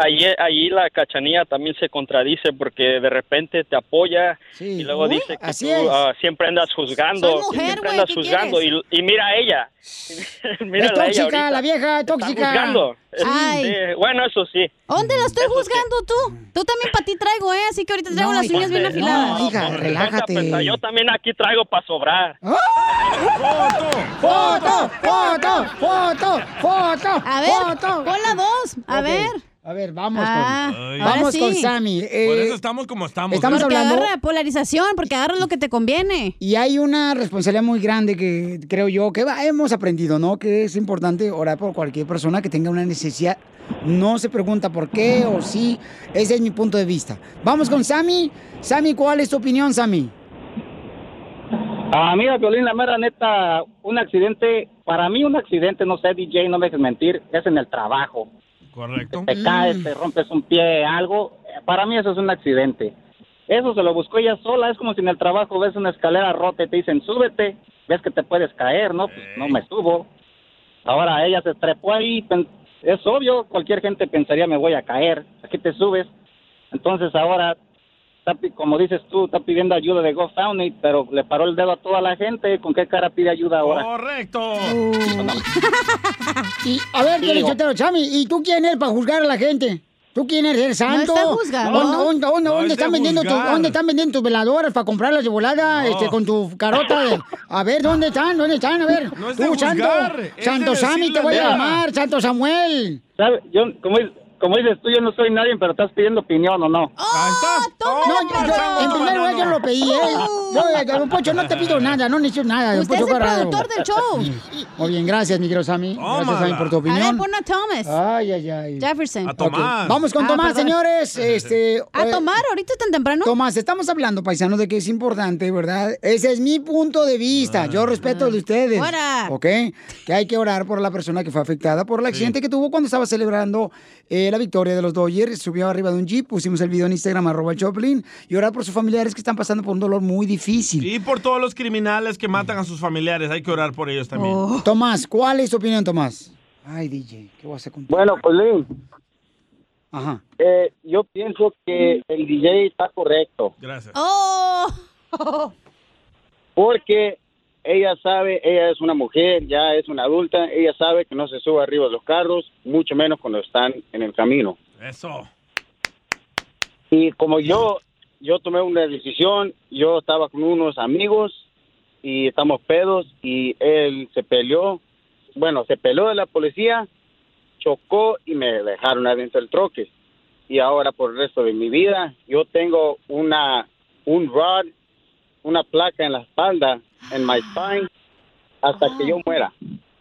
allí, allí la cachanilla también se contradice porque de repente te apoya y luego Uy, dice que tú ah, siempre andas juzgando, Soy mujer, siempre güey, andas ¿qué juzgando y, y mira a ella. Mírala es ella tóxica, ahorita. la vieja, Está tóxica. Ay. sí, bueno, eso sí. ¿Dónde la estoy Eso sí. juzgando tú? Tú también para ti traigo, ¿eh? Así que ahorita traigo No, las hija, uñas bien no, afiladas. hija, Ponte a relájate. pensar, Yo también aquí traigo para sobrar. ¡Foto! ¡Foto! ¡Foto! ¡Foto! A ver, ¡Foto! pon la dos. A Ok. ver. A ver, vamos Ah, con, ahora vamos sí. con Sammy. Por Eh, eso estamos como estamos. estamos porque hablando- agarra polarización, porque agarra lo que te conviene. Y hay una responsabilidad muy grande que creo yo que hemos aprendido, ¿no? Que es importante orar por cualquier persona que tenga una necesidad. No se pregunta por qué o sí. Ese es mi punto de vista. Vamos con Sammy. Sammy, ¿cuál es tu opinión, Sammy? Ah, mira, Violín, la mera neta, un accidente, para mí un accidente, no sé, DJ, no me dejes mentir, es en el trabajo. Correcto. Te caes, te rompes un pie, algo, para mí eso es un accidente. Eso se lo buscó ella sola, es como si en el trabajo ves una escalera rota y te dicen, súbete, ves que te puedes caer, ¿no? Pues no me subo. Ahora ella se trepó ahí, es obvio, cualquier gente pensaría, me voy a caer, aquí te subes. Entonces ahora está como dices tú, está pidiendo ayuda de GoFundMe, pero le paró el dedo a toda la gente. ¿Con qué cara pide ayuda ahora? Correcto. Y, a ver, Sí, Piolín o- Sotelo, Sammy, ¿y tú quién eres para juzgar a la gente? ¿Tú quién eres? ¿Eres santo? está. ¿Dónde, dónde, dónde, No dónde es de están vendiendo tus, juzgar. ¿Dónde están vendiendo tus veladoras para comprarlas de volada No. este, con tu carota? de- A ver, ¿dónde están? ¿Dónde están? A ver. No es tú, de santo, de santo decir Sammy, te voy a llamar, santo Samuel. ¿Sabe? Yo, como, es- como dices tú, yo no soy nadie, pero estás pidiendo opinión o no. Ahí está. No, yo- yo- en primer lugar yo lo pedí, ¿eh? Yo, eh, don Pocho, no te pido nada, no necesito nada. Usted es el Corrado. productor del show. Muy bien, gracias, mi querido Sammy. Gracias, Sammy, por tu A ver, opinión. pon a Thomas. Ay, ay, ay. Jefferson. Ok, Vamos con Ah, Tomás, perdón. señores. Este, ¿A eh, tomar ahorita tan temprano? Tomás, estamos hablando, paisanos, de que es importante, ¿verdad? Ese es mi punto de vista. Yo respeto el de ustedes. Fuera. ¿Ok? Que hay que orar por la persona que fue afectada por el accidente que tuvo cuando estaba celebrando eh, la victoria de los Dodgers. Subió arriba de un jeep, pusimos el video en Instagram, arroba el Choplin, y orar por sus familiares que están pasando por un dolor muy difícil. Y por todos los criminales que matan a sus familiares, hay que orar por ellos también. Oh. Tomás, ¿cuál es tu opinión, Tomás? Ay, DJ, ¿qué vas a hacer con Bueno, pues Lin, Ajá. eh, yo pienso que el DJ está correcto. Gracias. ¡Oh! Porque ella sabe, ella es una mujer, ya es una adulta, ella sabe que no se sube arriba de los carros, mucho menos cuando están en el camino. Eso. Y como yo, yo tomé una decisión, yo estaba con unos amigos y estamos pedos y él se peleó, bueno, se peleó de la policía, chocó y me dejaron adentro del troque. Y ahora por el resto de mi vida, yo tengo una, un rod, una placa en la espalda, en my spine, hasta que yo muera.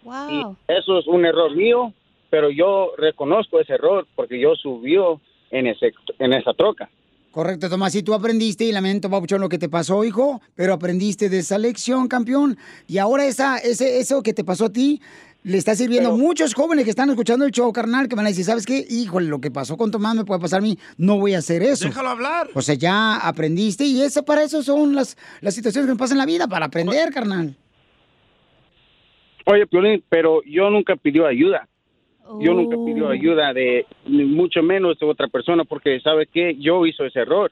Wow. Eso es un error mío, pero yo reconozco ese error porque yo subió en, ese, en esa troca. Correcto, Tomás. Y tú aprendiste, y lamento, Papuchón, lo que te pasó, hijo, pero aprendiste de esa lección, campeón. Y ahora esa, ese, eso que te pasó a ti le está sirviendo a muchos jóvenes que están escuchando el show, carnal, que van a decir, ¿sabes qué? Híjole, lo que pasó con Tomás me puede pasar a mí, no voy a hacer eso. Déjalo hablar. O sea, ya aprendiste y eso, para eso son las, las situaciones que nos pasan en la vida, para aprender, carnal. Oye, Piolín, pero yo nunca pidió ayuda. Yo nunca pidió ayuda de, mucho menos de otra persona, porque ¿sabe qué? Yo hice ese error.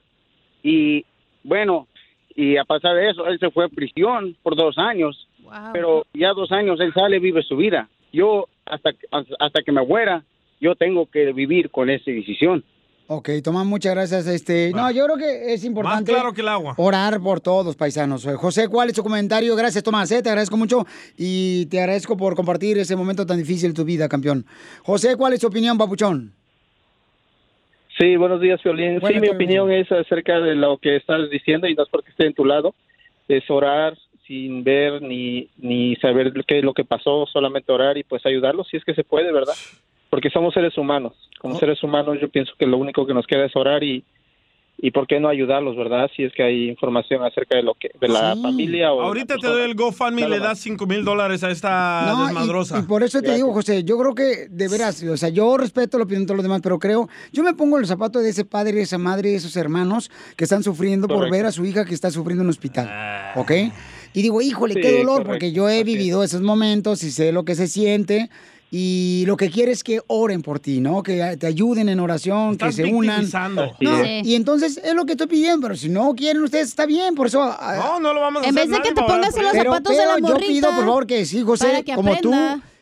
Y bueno, y a pasar de eso, él se fue a prisión por dos años. Pero ya dos años él sale, vive su vida. Yo, hasta, hasta que me muera, yo tengo que vivir con esa decisión. Ok, Tomás, muchas gracias. Este, no, yo creo que es importante claro que el agua. orar por todos, paisanos. Eh, José, ¿cuál es tu comentario? Gracias, Tomás, eh, te agradezco mucho y te agradezco por compartir ese momento tan difícil de tu vida, campeón. José, ¿cuál es tu opinión, papuchón? Sí, buenos días, Violín. Sí, Buenas mi opinión es acerca de lo que estás diciendo y no es porque esté en tu lado, es orar sin ver ni, ni saber qué es lo que pasó, solamente orar y pues ayudarlos si es que se puede, ¿verdad? Porque somos seres humanos. Como Oh. seres humanos yo pienso que lo único que nos queda es orar y, y por qué no ayudarlos, ¿verdad? Si es que hay información acerca de lo que de la Sí. familia o Ahorita te doy el GoFundMe y le das 5 mil dólares a esta No, desmadrosa. Y, por eso te digo, José, yo creo que de veras, o sea, yo respeto la opinión de todos los demás, pero creo, yo me pongo en los zapatos de ese padre, esa madre, esos hermanos que están sufriendo por ver a su hija que está sufriendo en un hospital, ¿ok? Y digo, híjole, Sí, qué dolor, correcto, porque yo he vivido esos momentos y sé lo que se siente. Y lo que quiere es que oren por ti, ¿no? Que te ayuden en oración, Estás que se unan. No, es. Y entonces es lo que estoy pidiendo, pero si no quieren ustedes, está bien, por eso. No, no lo vamos a En hacer. vez de que te pongas en los zapatos de la yo morrita, pido, por favor, que sí, José, que como tú.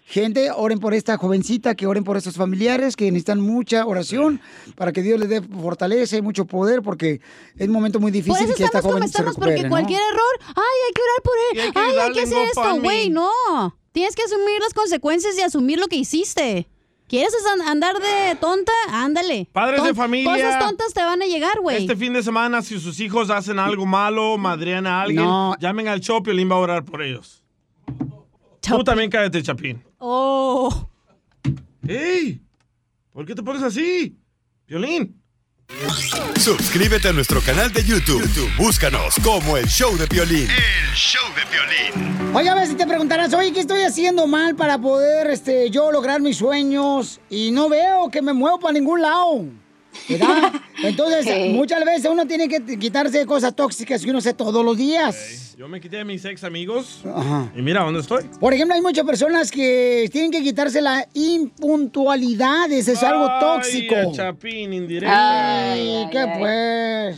Gente, oren por esta jovencita, que oren por estos familiares que necesitan mucha oración para que Dios les dé fortaleza y mucho poder, porque es un momento muy Por difícil eso que esta estamos como joven se estamos, recupere, porque ¿no? cualquier error, ay, hay que orar por él, Y hay que ay, hay que hacer esto, güey, no. Tienes que asumir las consecuencias y asumir lo que hiciste. ¿Quieres an- andar de tonta? Ándale. Padres de familia. Cosas tontas te van a llegar, güey. Este fin de semana, si sus hijos hacen algo malo, madrean a alguien, No. llamen al y Piolín va a orar por ellos. Tú también cállate, Chapín. Oh. ¡Ey! ¿Por qué te pones así? Violín. Suscríbete a nuestro canal de YouTube. YouTube, Búscanos como el show de Piolín. El show de Piolín. Oye, a ver si te preguntarás, oye, ¿qué estoy haciendo mal para poder este, yo lograr mis sueños? Y no veo que me muevo para ningún lado. ¿Verdad? Entonces, Sí. muchas veces uno tiene que quitarse cosas tóxicas que uno hace todos los días. Yo me quité de mis ex amigos. Ajá. Y mira, ¿dónde estoy? Por ejemplo, hay muchas personas que tienen que quitarse la impuntualidad. Ese es algo Ay, tóxico. a Chapín, indirecta. Ay, ¿qué pues?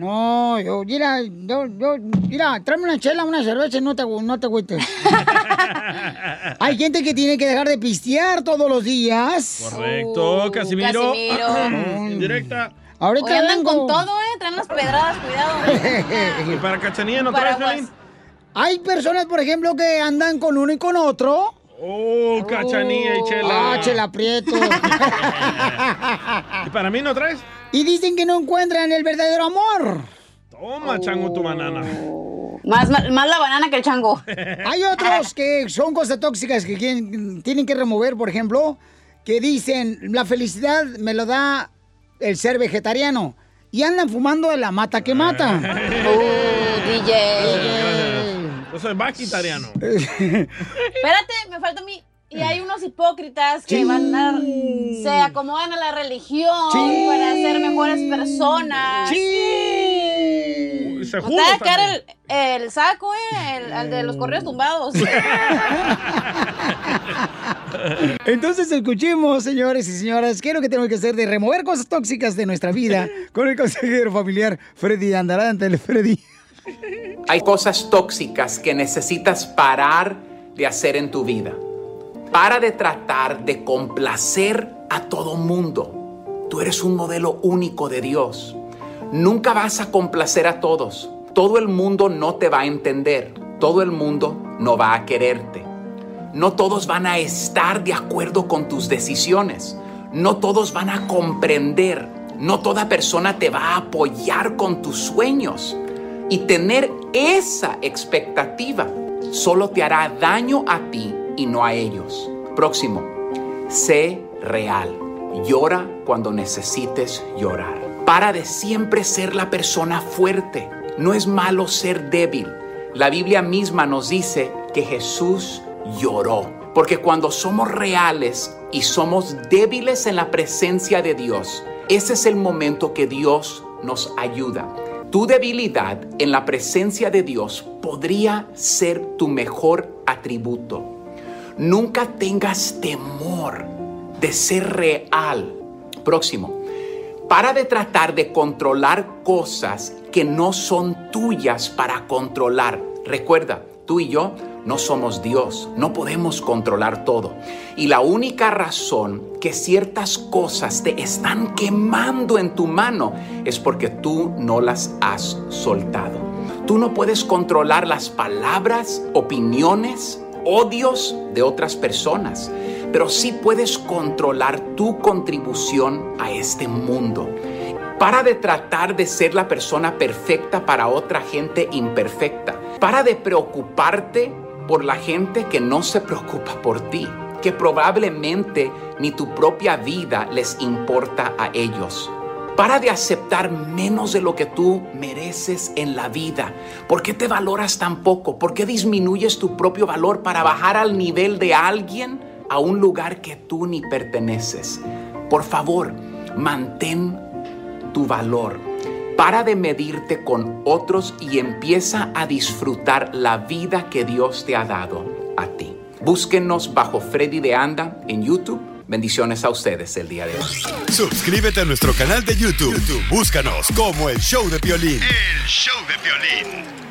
No, yo, mira, yo, yo, mira, tráeme una chela, una cerveza y no te, no te agüites. Hay gente que tiene que dejar de pistear todos los días. Correcto, Casimiro. Casimiro. Indirecta. Ahorita Hoy andan vengo. con todo, ¿eh? Traen las pedradas, cuidado. ¿Y para Cachanilla no traes? Hay personas, por ejemplo, que andan con uno y con otro. Oh, Cachanilla y Chela. Ah, chela prieto. ¿Y para mí no traes? Y dicen que no encuentran el verdadero amor. Toma, chango, tu banana. Más, más, más la banana que el chango. Hay otros que son cosas tóxicas que quieren- tienen que remover, por ejemplo, que dicen, la felicidad me lo da el ser vegetariano. Y andan fumando de la mata que mata. Uh, DJ. Yo soy vegetariano. Espérate, me falta mi. Y hay unos hipócritas que Sí. van a, se acomodan a la religión Sí. para ser mejores personas. Se Nos juro va a caer también. el, el saco, eh, el, el de los correos tumbados. Entonces escuchemos, señores y señoras, qué es lo que tenemos que hacer de remover cosas tóxicas de nuestra vida con el consejero familiar Freddy Andarante, Freddy. Hay cosas tóxicas que necesitas parar de hacer en tu vida. Para de tratar de complacer a todo mundo. Tú eres un modelo único de Dios. Nunca vas a complacer a todos. Todo el mundo no te va a entender. Todo el mundo no va a quererte. No todos van a estar de acuerdo con tus decisiones. No todos van a comprender. No toda persona te va a apoyar con tus sueños. Y tener esa expectativa solo te hará daño a ti y no a ellos. Próximo, sé real. Llora cuando necesites llorar. Para de siempre ser la persona fuerte. No es malo ser débil. La Biblia misma nos dice que Jesús lloró. Porque cuando somos reales y somos débiles en la presencia de Dios, ese es el momento que Dios nos ayuda. Tu debilidad en la presencia de Dios podría ser tu mejor atributo. Nunca tengas temor de ser real. Próximo. Para de tratar de controlar cosas que no son tuyas para controlar. Recuerda, tú y yo no somos Dios, no podemos controlar todo. Y la única razón que ciertas cosas te están quemando en tu mano es porque tú no las has soltado. Tú no puedes controlar las palabras, opiniones, odios de otras personas, pero sí puedes controlar tu contribución a este mundo. Para de tratar de ser la persona perfecta para otra gente imperfecta. Para de preocuparte por la gente que no se preocupa por ti, que probablemente ni tu propia vida les importa a ellos. Para de aceptar menos de lo que tú mereces en la vida. ¿Por qué te valoras tan poco? ¿Por qué disminuyes tu propio valor para bajar al nivel de alguien a un lugar que tú ni perteneces? Por favor, mantén tu valor. Para de medirte con otros y empieza a disfrutar la vida que Dios te ha dado a ti. Búsquenos bajo Freddy de Anda en YouTube. Bendiciones a ustedes el día de hoy. Suscríbete a nuestro canal de YouTube. YouTube, Búscanos como el show de violín. El show de violín.